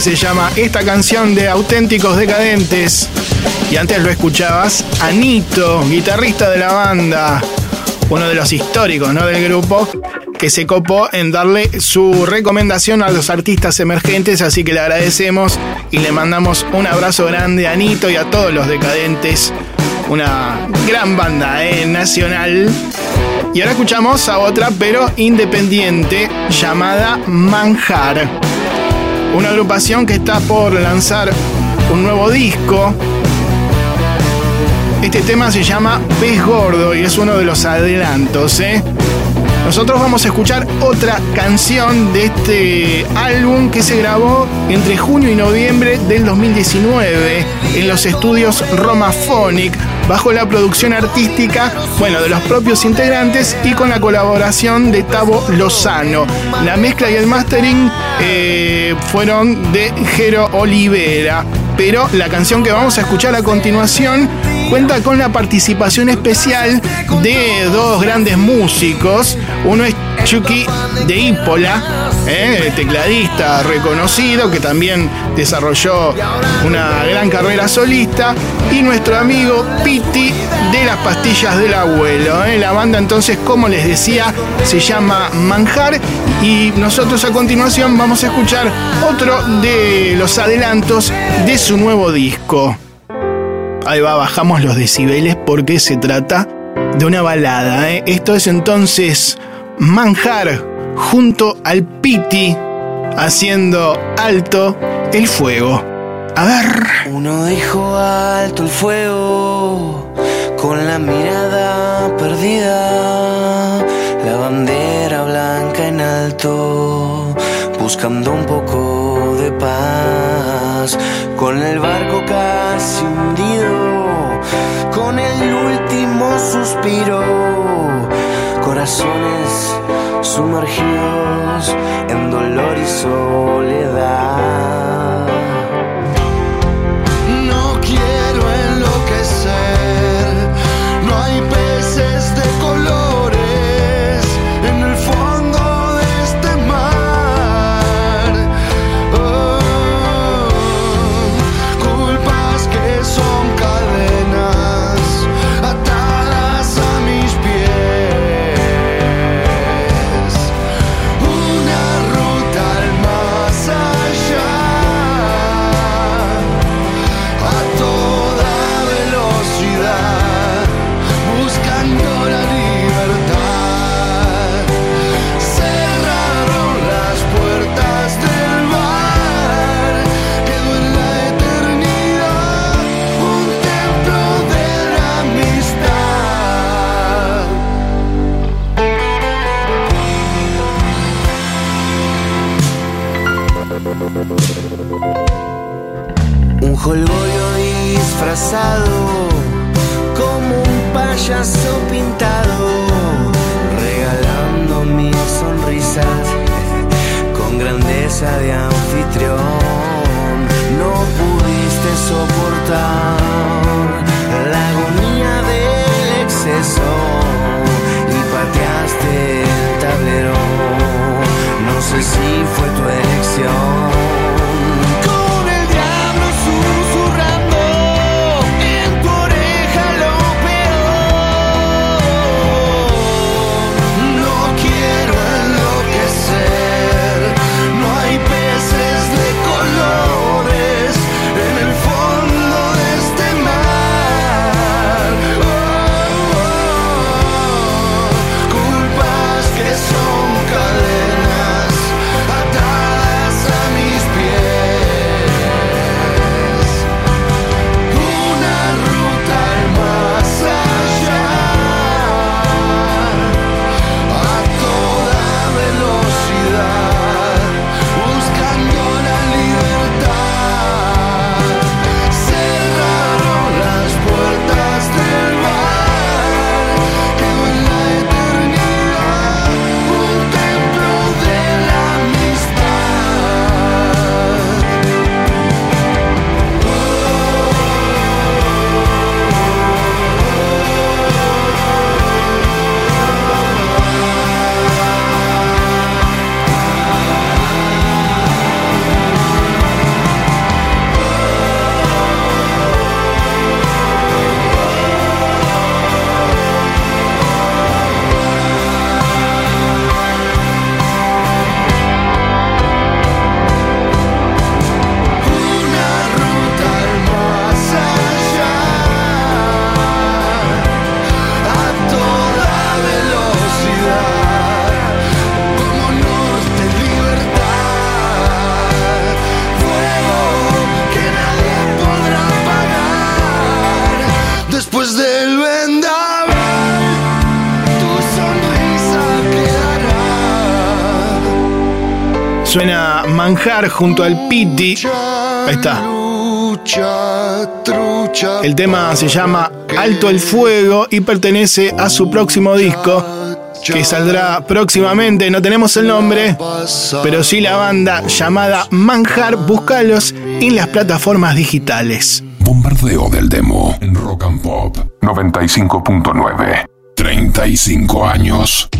Speaker 1: Se llama esta canción de Auténticos Decadentes. Y antes lo escuchabas Anito, guitarrista de la banda, uno de los históricos ¿no? del grupo, que se copó en darle su recomendación a los artistas emergentes, así que le agradecemos y le mandamos un abrazo grande a Anito y a todos los decadentes. Una gran banda ¿eh? nacional. Y ahora escuchamos a otra, pero independiente, llamada Manjar. Una agrupación que está por lanzar un nuevo disco. Este tema se llama Pez Gordo y es uno de los adelantos, ¿eh? Nosotros vamos a escuchar otra canción de este álbum que se grabó entre junio y noviembre del 2019 en los estudios Romaphonic bajo la producción artística, bueno, de los propios integrantes y con la colaboración de Tavo Lozano. La mezcla y el mastering eh, fueron de Jero Olivera, pero la canción que vamos a escuchar a continuación cuenta con la participación especial de dos grandes músicos. Uno es Chucky de Ípola, ¿eh? tecladista reconocido que también desarrolló una gran carrera solista. Y nuestro amigo Piti de las pastillas del abuelo. ¿eh? La banda entonces, como les decía, se llama Manjar. Y nosotros a continuación vamos a escuchar otro de los adelantos de su nuevo disco. Ahí va, bajamos los decibeles porque se trata de una balada. ¿eh? Esto es entonces Manjar junto al Piti haciendo alto el fuego. A ver.
Speaker 18: Uno dijo alto el fuego con la mirada perdida, la bandera blanca en alto, buscando un poco paz, con el barco casi hundido, con el último suspiro, corazones sumergidos en dolor y soledad.
Speaker 21: Un
Speaker 18: jolgorio disfrazado como un payaso pintado, regalando mil sonrisas con grandeza de anfitrión. No pudiste soportar la agonía del exceso y pateaste el tablero. No sé si fue tu elección.
Speaker 1: Suena Manjar junto al Piti. Ahí está. El tema se llama Alto el Fuego y pertenece a su próximo disco que saldrá próximamente. No tenemos el nombre, pero sí la banda llamada Manjar. Búscalos en las plataformas digitales.
Speaker 7: Bombardeo del demo en Rock and Pop 95.9. 35 años.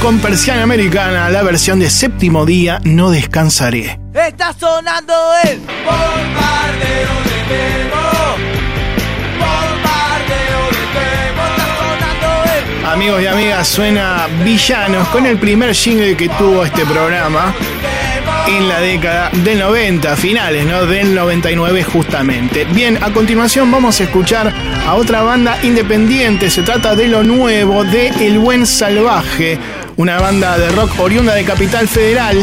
Speaker 1: Con Persiana Americana, la versión de Séptimo Día, No Descansaré.
Speaker 13: Está sonando el bombardeo de demo. Bombardeo de demo. Está sonando el
Speaker 1: Amigos y amigas, suena Villanos con el primer jingle que tuvo este programa en la década del 90, finales, ¿no? Del 99 justamente. Bien, a continuación vamos a escuchar a otra banda independiente. Se trata de lo nuevo de El Buen Salvaje, una banda de rock oriunda de Capital Federal.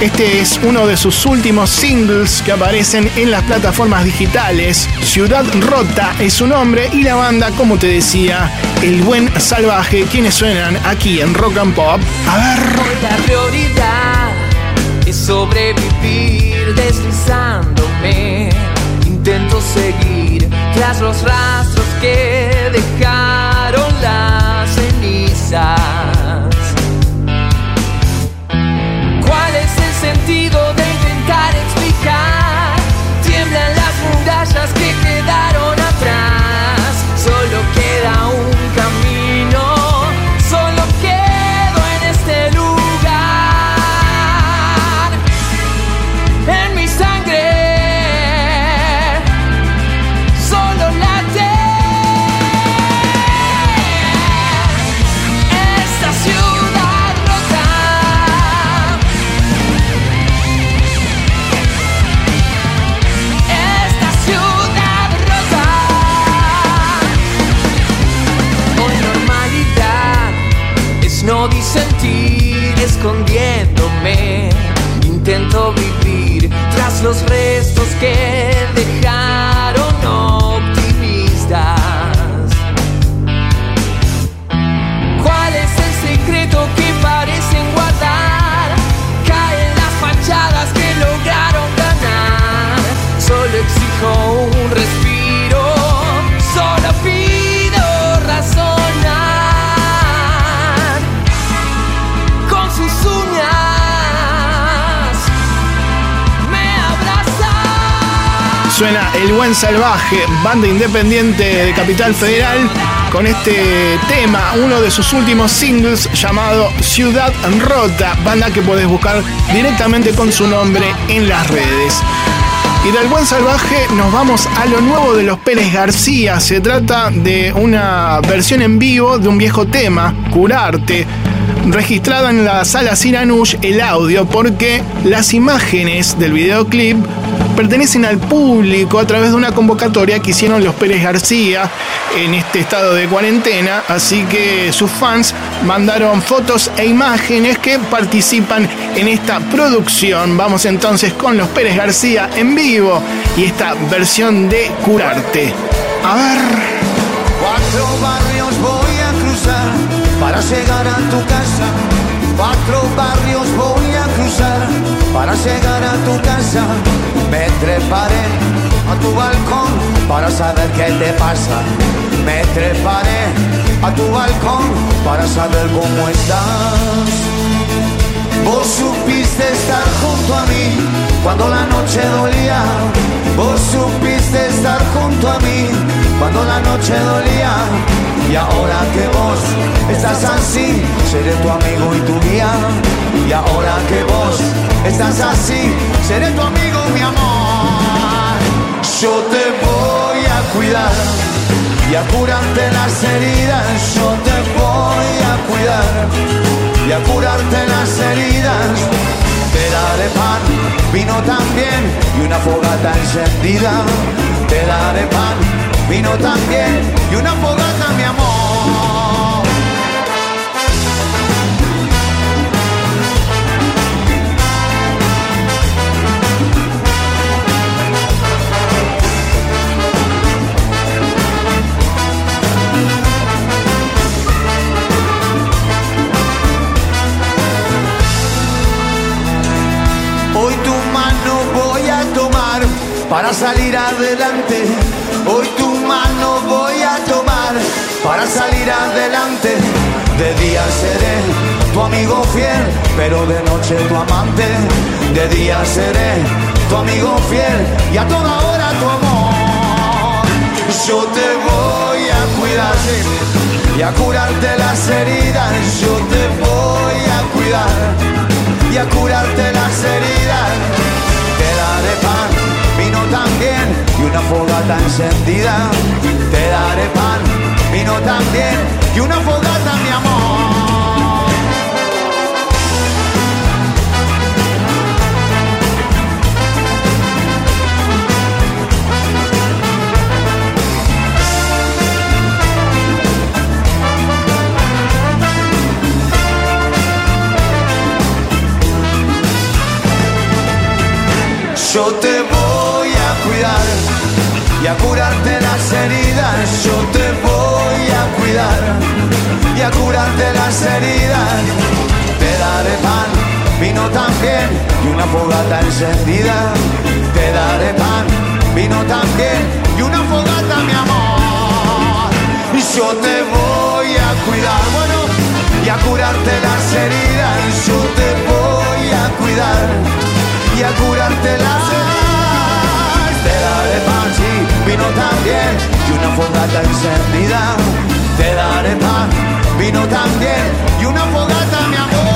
Speaker 1: Este es uno de sus últimos singles que aparecen en las plataformas digitales. Ciudad Rota es su nombre y la banda, como te decía, El Buen Salvaje, quienes suenan aquí en Rock and Pop. A ver.
Speaker 13: La prioridad es sobrevivir deslizándome. Intento seguir tras los rastros que
Speaker 15: Tras los restos que dejaron optimistas. ¿Cuál es el secreto que parecen guardar? Caen las fachadas que lograron ganar. Solo exijo un
Speaker 1: Suena El Buen Salvaje, banda independiente de Capital Federal, con este tema, uno de sus últimos singles llamado Ciudad Rota, banda que puedes buscar directamente con su nombre en las redes. Y del Buen Salvaje nos vamos a lo nuevo de los Pérez García. Se trata de una versión en vivo de un viejo tema, Curarte, registrada en la sala Siranush el audio porque las imágenes del videoclip pertenecen al público a través de una convocatoria que hicieron los Pérez García en este estado de cuarentena, así que sus fans mandaron fotos e imágenes que participan en esta producción. Vamos entonces con los Pérez García en vivo y esta versión de Curarte. A ver.
Speaker 18: Cuatro barrios voy a cruzar para llegar a tu casa. Cuatro barrios voy a cruzar para llegar a tu casa. Me treparé a tu balcón para saber qué te pasa. Me treparé a tu balcón para saber cómo estás. Vos supiste estar junto a mí cuando la noche dolía. Vos supiste estar junto a mí cuando la noche dolía. Y ahora que vos estás así, seré tu amigo y tu guía. Y ahora que vos estás así, seré tu amigo, mi amor. Yo te voy a cuidar y a curarte las heridas. Yo te voy a cuidar y a curarte las heridas. Daré pan, vino también y una fogata encendida. Te daré pan, vino también y una fogata, mi amor. Mano voy a tomar para salir adelante. Hoy tu mano voy a tomar para salir adelante. De día seré tu amigo fiel, pero de noche tu amante. De día seré tu amigo fiel y a toda hora tu amor. Yo te voy a cuidar y a curarte las heridas. Yo te voy a cuidar a curarte las heridas. Te daré pan, vino también y una fogata encendida. Te daré pan, vino también y una fogata, mi amor. Yo te voy a cuidar y a curarte las heridas. Yo te voy a cuidar y a curarte las heridas. Te daré pan, vino también y una fogata encendida. Te daré pan, vino también y una fogata, mi amor. Y yo te voy a cuidar, bueno, y a curarte las heridas. Yo te voy a cuidar y a curarte las heridas. Te daré pan, sí, vino también y una fogata encendida. Te daré pan, vino también y una fogata, mi amor.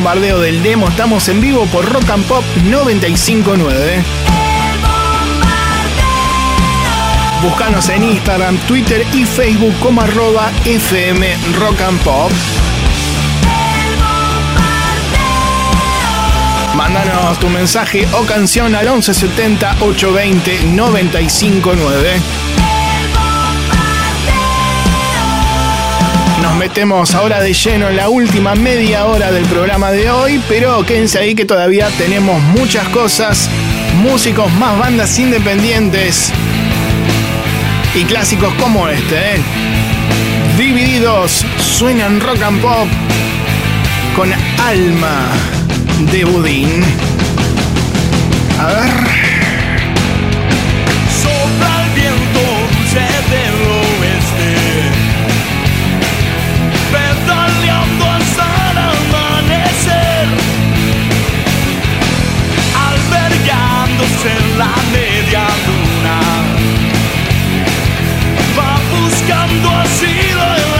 Speaker 1: Bombardeo del demo. Estamos en vivo por Rock and Pop 959. Búscanos en Instagram, Twitter y Facebook como arroba FM Rock and Pop. Mándanos tu mensaje o canción al 1170 820 959. Nos metemos ahora de lleno en la última media hora del programa de hoy, pero quédense ahí que todavía tenemos muchas cosas, músicos, más bandas independientes y clásicos como este. ¿eh? Divididos, suenan rock and pop con alma de budín. A ver.
Speaker 3: En la media luna, va buscando asilo en la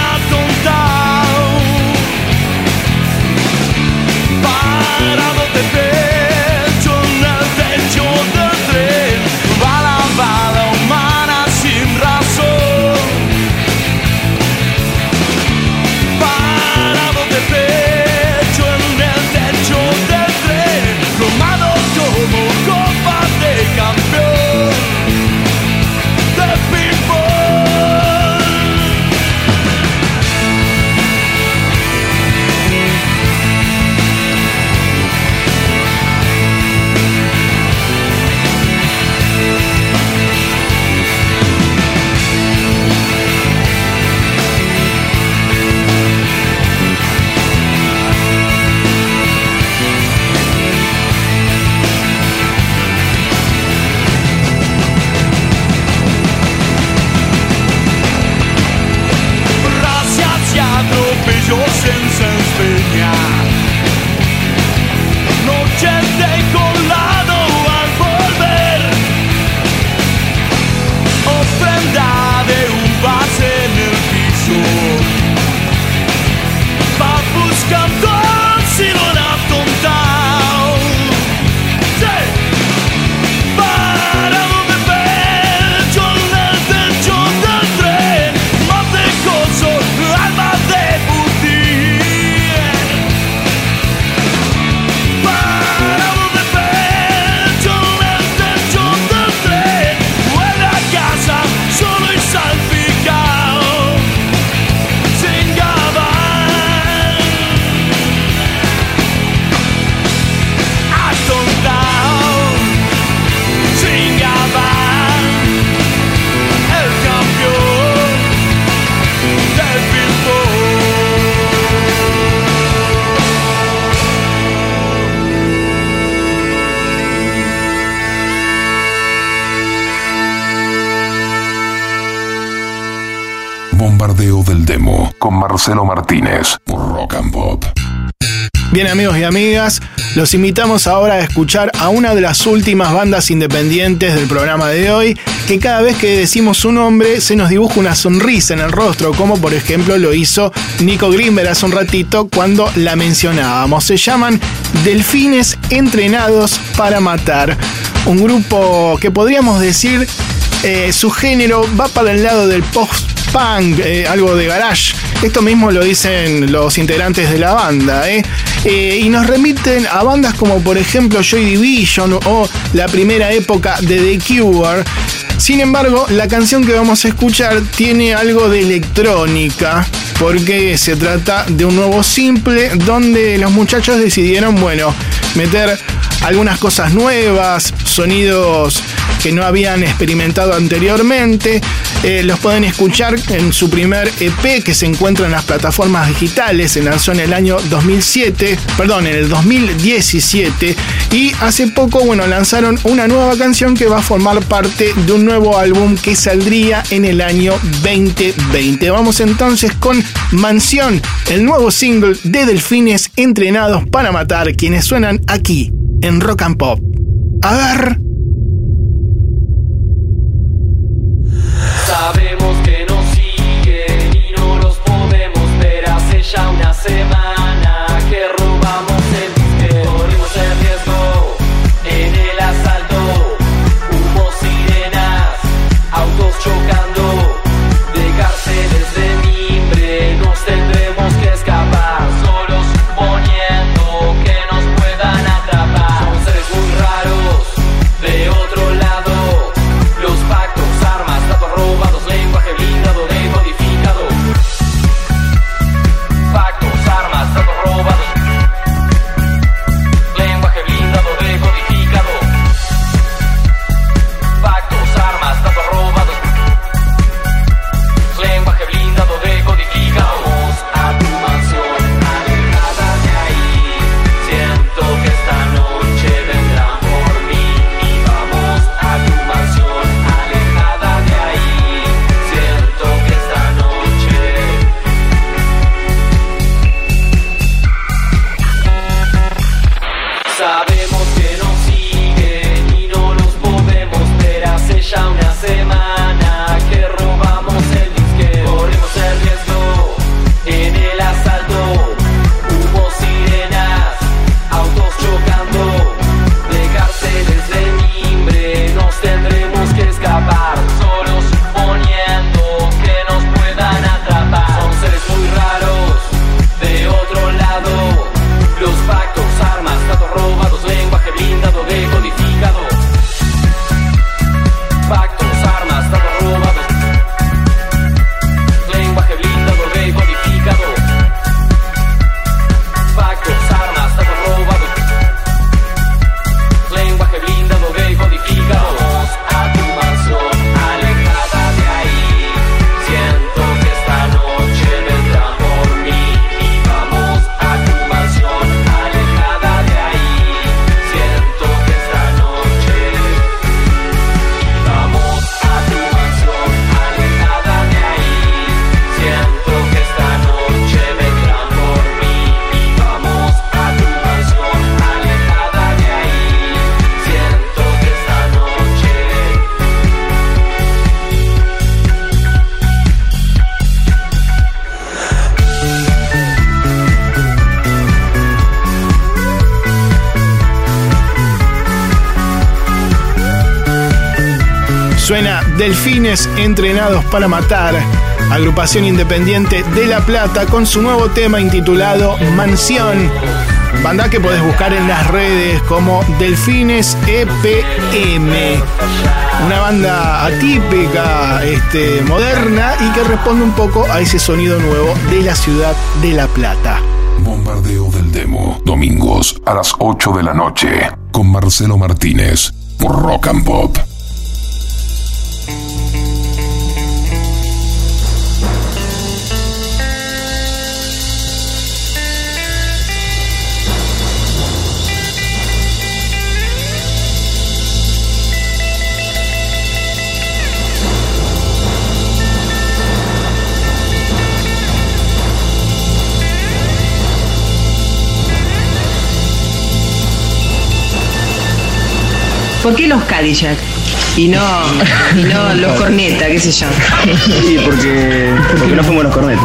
Speaker 7: Marcelo Martínez por Rock and Pop.
Speaker 1: Bien amigos y amigas, los invitamos ahora a escuchar a una de las últimas bandas independientes del programa de hoy, que cada vez que decimos su nombre se nos dibuja una sonrisa en el rostro, como por ejemplo lo hizo Nico Grimber hace un ratito cuando la mencionábamos. Se llaman Delfines Entrenados para Matar, un grupo que podríamos decir eh, su género va para el lado del post-punk, eh, algo de garage. Esto mismo lo dicen los integrantes de la banda, ¿eh? Eh, y nos remiten a bandas como por ejemplo Joy Division o la primera época de The Cure. Sin embargo, la canción que vamos a escuchar tiene algo de electrónica, porque se trata de un nuevo simple donde los muchachos decidieron, bueno, meter algunas cosas nuevas, sonidos que no habían experimentado anteriormente. Eh, los pueden escuchar en su primer EP que se encuentra en las plataformas digitales. Se lanzó en el año 2007, perdón, en el 2017. Y hace poco, bueno, lanzaron una nueva canción que va a formar parte de un nuevo álbum que saldría en el año 2020. Vamos entonces con Mansión, el nuevo single de Delfines entrenados para matar, quienes suenan aquí en Rock and Pop. A ver. Delfines Entrenados para Matar, agrupación independiente de La Plata con su nuevo tema intitulado Mansión. Banda que podés buscar en las redes como Delfines EPM. Una banda atípica, este, moderna y que responde un poco a ese sonido nuevo de la ciudad de La Plata.
Speaker 7: Bombardeo del Demo. Domingos a las 8 de la noche. Con Marcelo Martínez. Por Rock and Pop.
Speaker 22: ¿Por qué los Cadillac? Y no, y no los Corneta, qué sé yo.
Speaker 23: Sí, porque, porque no fuimos los cornetas.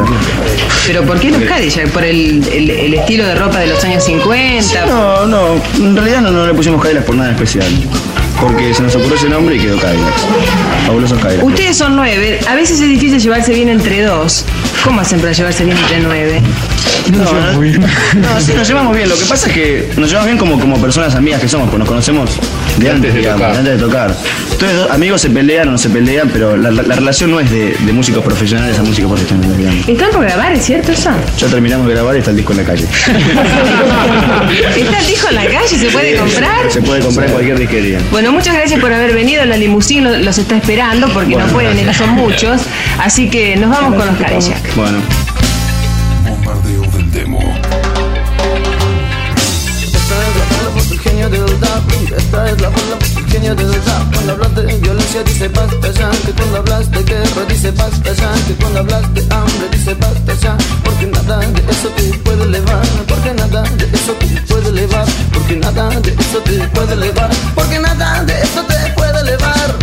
Speaker 22: Pero ¿por qué los Cadillac? ¿Por el, el- el estilo de ropa de los años 50?
Speaker 23: No, no, en realidad no, no le pusimos Cadillac por nada especial. Porque se nos ocurrió ese nombre y quedó Cadillac. Fabulosos Cadillac.
Speaker 22: Ustedes son nueve. A veces es difícil llevarse bien entre dos. ¿Cómo hacen para llevarse bien entre nueve?
Speaker 23: No, no, no, sí, nos llevamos bien. Lo que pasa es que nos llevamos bien como, como personas amigas que somos, pues nos conocemos de antes,
Speaker 24: de
Speaker 23: digamos,
Speaker 24: tocar.
Speaker 23: de antes de tocar. Entonces, amigos se pelean o no se pelean, pero la, la- la relación no es de, de músicos profesionales a músicos profesionales, digamos.
Speaker 22: ¿Están por grabar, es cierto eso?
Speaker 23: Ya terminamos de grabar y está el disco en la calle. (laughs)
Speaker 22: ¿Está el disco en la calle? ¿Se puede comprar?
Speaker 23: Se puede comprar en cualquier disquería.
Speaker 22: Bueno, muchas gracias por haber venido. La limusina lo- los está esperando porque
Speaker 23: Bueno,
Speaker 22: no pueden,
Speaker 23: gracias.
Speaker 22: son muchos. Así que nos vamos con los Cadillac.
Speaker 23: Bueno.
Speaker 7: Bombardeo del Demo.
Speaker 25: Esta es la bola Cuando hablas de violencia dice basta ya Que cuando hablas de guerra dice basta ya Que cuando hablas de hambre dice basta ya Porque nada de eso te puede elevar Porque nada de eso te puede elevar Porque nada de eso te puede elevar Porque nada de eso te puede elevar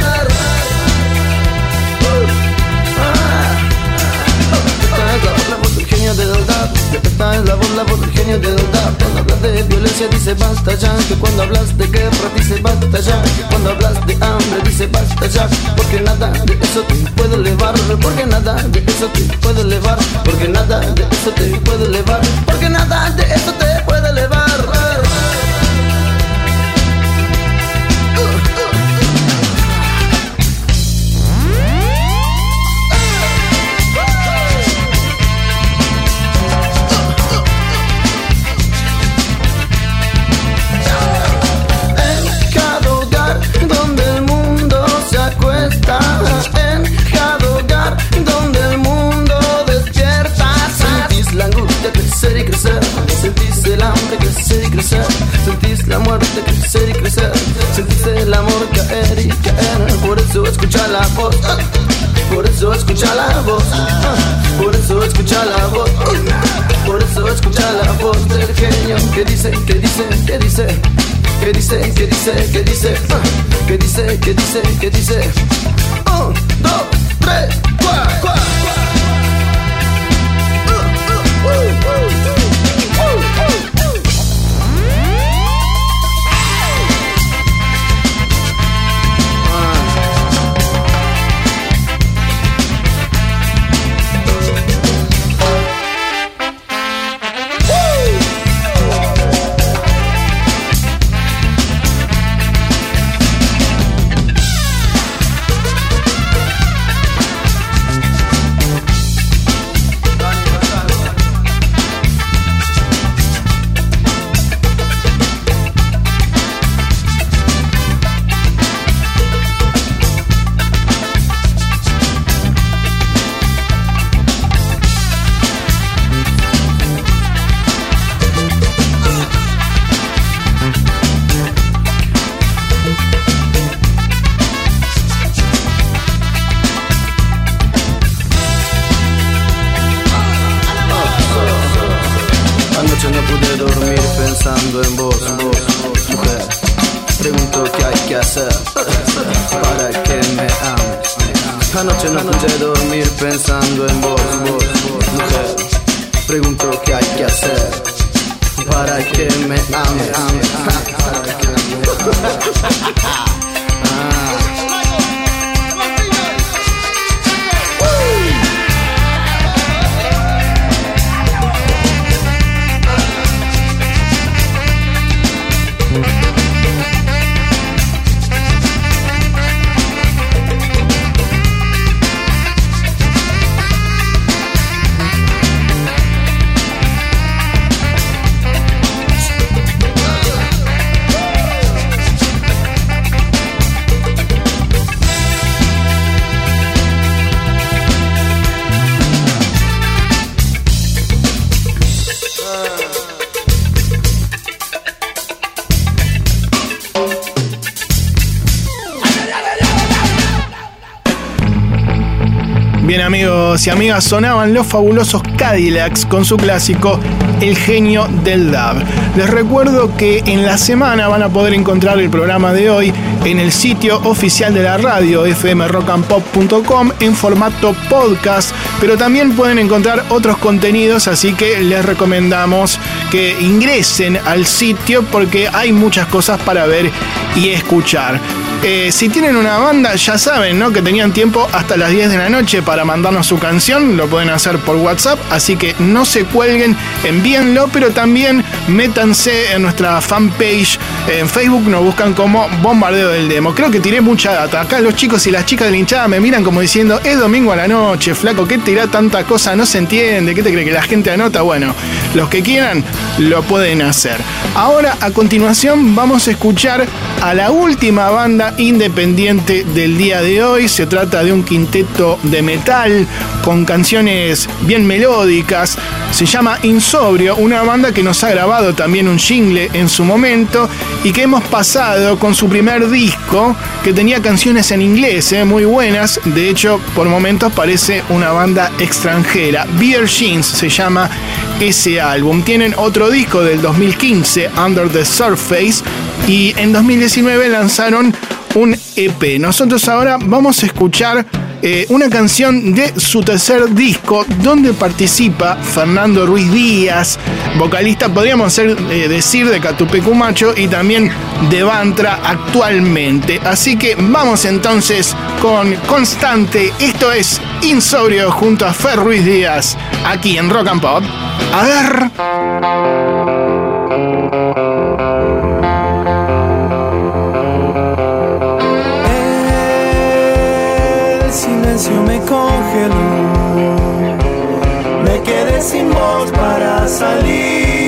Speaker 25: genio del rap Esta es la bola por el genio del rap Cuando hablas de violencia dice basta ya. Que cuando hablas de guerra dice basta ya. Que cuando hablas de hambre dice basta ya. Porque nada de eso te puede elevar. Porque nada de eso te puede elevar. Porque nada de eso te puede elevar. Porque nada de eso te muerte crecer y crecer. Sentís el amor caer y caer. Por eso escucha la voz. Por eso escucha la voz. Por eso escucha la voz. Por eso escucha la voz del genio. Que dice, que dice, que dice. Que dice, que dice, que dice, que dice, que dice, que dice. Un, dos, tres, cuatro, Pude dormir pensando en vos, vos, mujer. Pregunto qué hay que hacer para que me. Para que
Speaker 1: amigos y amigas, sonaban los fabulosos Cadillacs con su clásico El genio del DAB. Les recuerdo que en la semana van a poder encontrar el programa de hoy en el sitio oficial de la radio fmrockandpop.com en formato podcast, pero también pueden encontrar otros contenidos, así que les recomendamos que ingresen al sitio porque hay muchas cosas para ver y escuchar. Eh, si tienen una banda, ya saben, ¿no? Que tenían tiempo hasta las 10 de la noche para mandarnos su canción. Lo pueden hacer por WhatsApp, así que no se cuelguen, envíenlo, pero también métanse en nuestra fanpage. En Facebook nos buscan como Bombardeo del Demo. Creo que tiré mucha data. Acá los chicos y las chicas de la hinchada me miran como diciendo, es domingo a la noche, flaco, ¿qué tirá tanta cosa? No se entiende, ¿qué te cree que la gente anota? Bueno, los que quieran lo pueden hacer. Ahora, a continuación, vamos a escuchar a la última banda independiente del día de hoy. Se trata de un quinteto de metal con canciones bien melódicas. Se llama Insobrio, una banda que nos ha grabado también un jingle en su momento y que hemos pasado con su primer disco que tenía canciones en inglés eh, muy buenas. De hecho, por momentos parece una banda extranjera. Beer Jeans se llama ese álbum. Tienen otro disco del 2015, Under the Surface, y en 2019 lanzaron un EP. Nosotros ahora vamos a escuchar eh, una canción de su tercer disco donde participa Fernando Ruiz Díaz, vocalista, podríamos eh, decir, de Catupecu Macho y también de Bantra actualmente. Así que vamos entonces con Constante. Esto es Insobrio junto a Fer Ruiz Díaz aquí en Rock and Pop. A ver.
Speaker 26: Me quedé sin voz para salir.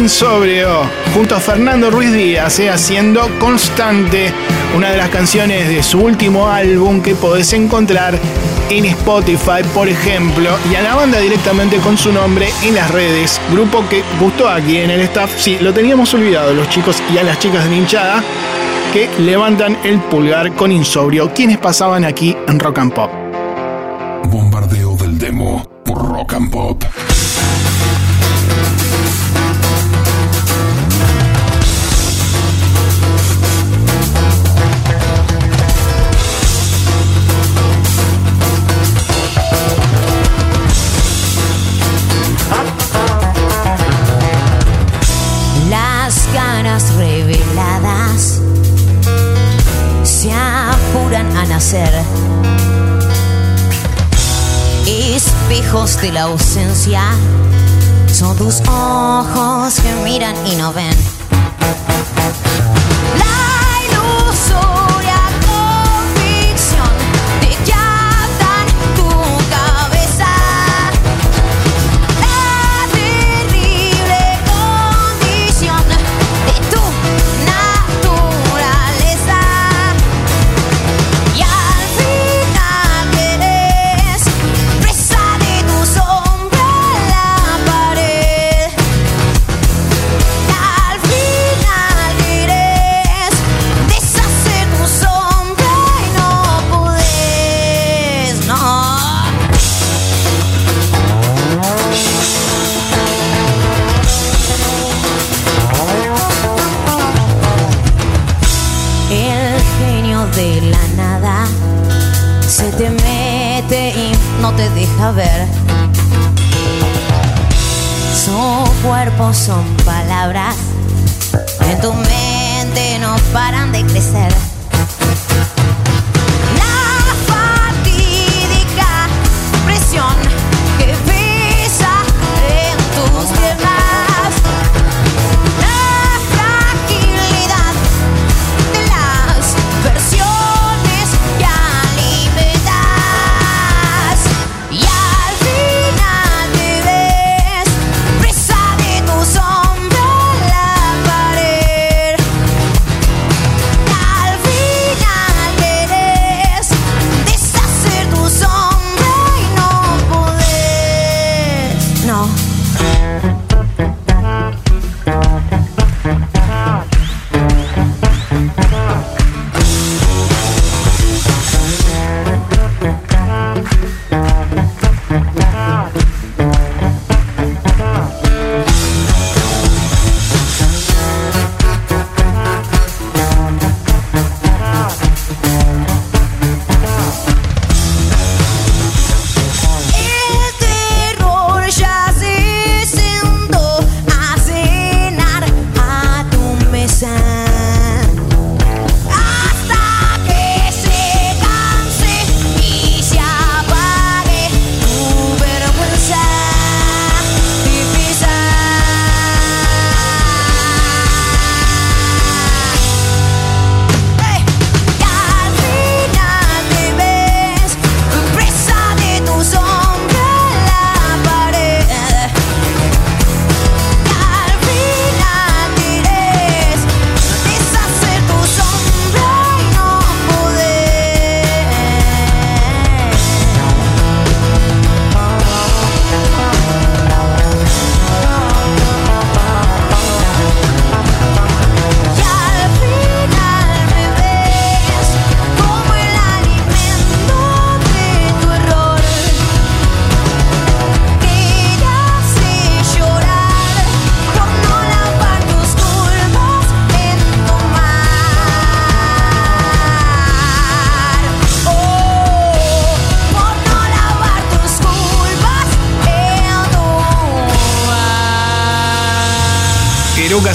Speaker 1: Insobrio junto a Fernando Ruiz Díaz, eh, haciendo Constante, una de las canciones de su último álbum que podés encontrar en Spotify, por ejemplo, y a la banda directamente con su nombre en las redes. Grupo que gustó aquí en el staff. Sí, lo teníamos olvidado, los chicos y a las chicas de hinchada que levantan el pulgar con insobrio. quienes pasaban aquí en Rock and Pop?
Speaker 7: Bombardeo del demo por Rock and Pop.
Speaker 27: Tus ojos que miran y no ven.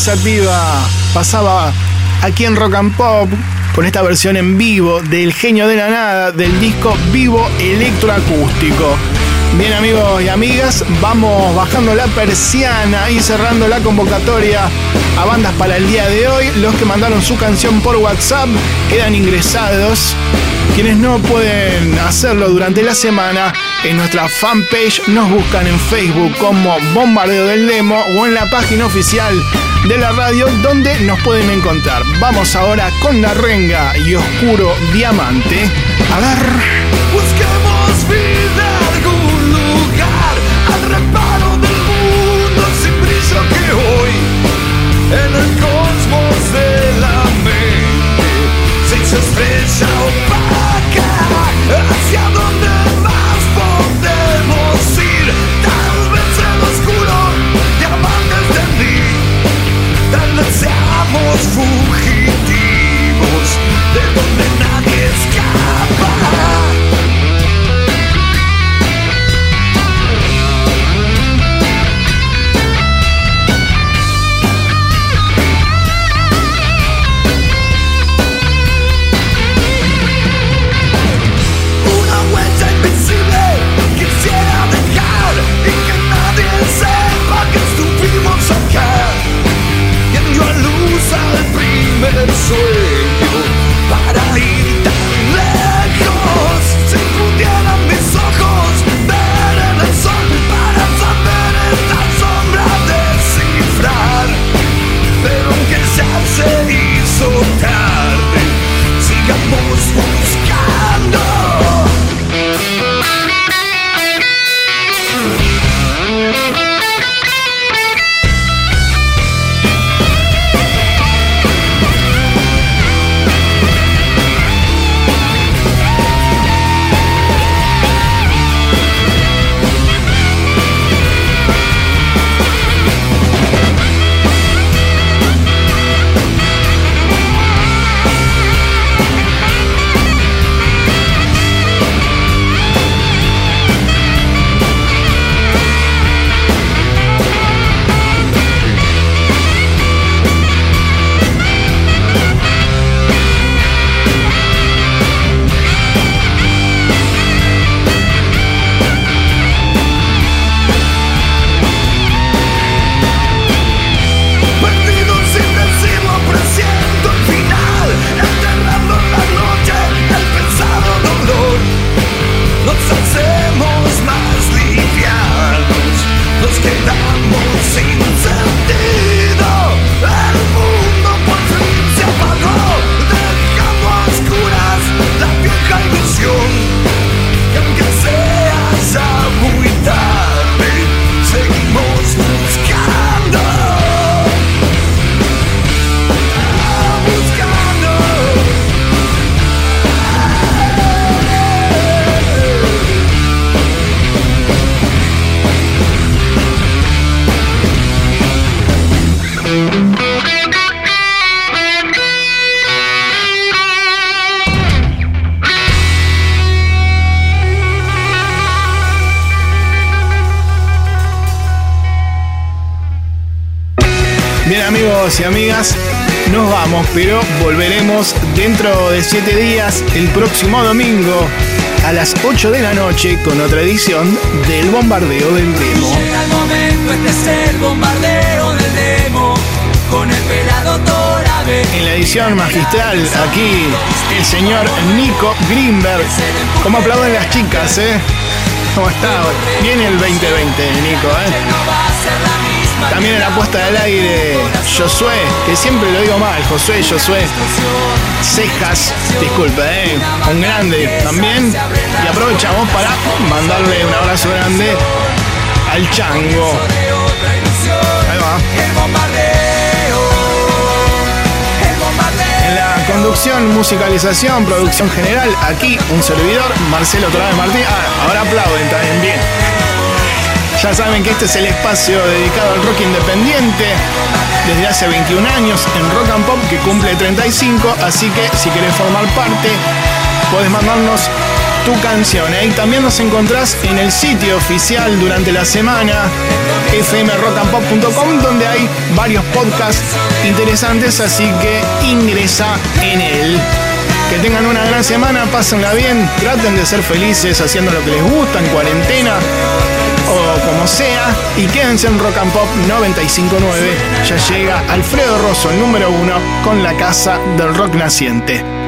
Speaker 1: Sativa pasaba aquí en Rock and Pop con esta versión en vivo del Genio de la Nada del disco Vivo Electroacústico. Bien amigos y amigas, vamos bajando la persiana y cerrando la convocatoria a bandas para el día de hoy. Los que mandaron su canción por WhatsApp quedan ingresados. Quienes no pueden hacerlo durante la semana, en nuestra fanpage nos buscan en Facebook como Bombardeo del Demo o en la página oficial de la radio donde nos pueden encontrar. Vamos ahora con la renga y oscuro diamante. A ver.
Speaker 26: Busquemos
Speaker 3: of food pero
Speaker 1: volveremos dentro de 7 días, el próximo domingo, a las 8 de la noche, con otra edición del Bombardeo del Demo.
Speaker 17: Llega el momento, este es el bombardeo del demo con el pelado.
Speaker 1: En la edición magistral, aquí, el señor Nico Greenberg. ¿Cómo aplauden las chicas, eh? ¿Cómo está? Viene el 2020, Nico, eh. También en la puesta del aire, Josué, que siempre lo digo mal, Josué, Josué. Cejas, disculpe, eh. Un grande también. Y aprovechamos para mandarle un abrazo grande al chango. Ahí va. En la conducción, musicalización, producción general, aquí un servidor, Marcelo Torres Martín. Ah, ahora aplauden también bien. Ya saben que este es el espacio dedicado al rock independiente desde hace 21 años en Rock and Pop que cumple 35, así que si querés formar parte, podés mandarnos tu canción. Y también nos encontrás en el sitio oficial durante la semana fmrockandpop.com donde hay varios podcasts interesantes, así que ingresa en él. Que tengan una gran semana, pásenla bien, traten de ser felices haciendo lo que les gusta en cuarentena o como sea y quédense en Rock and Pop 959. Ya llega Alfredo Rosso, el número uno, con la casa del rock naciente.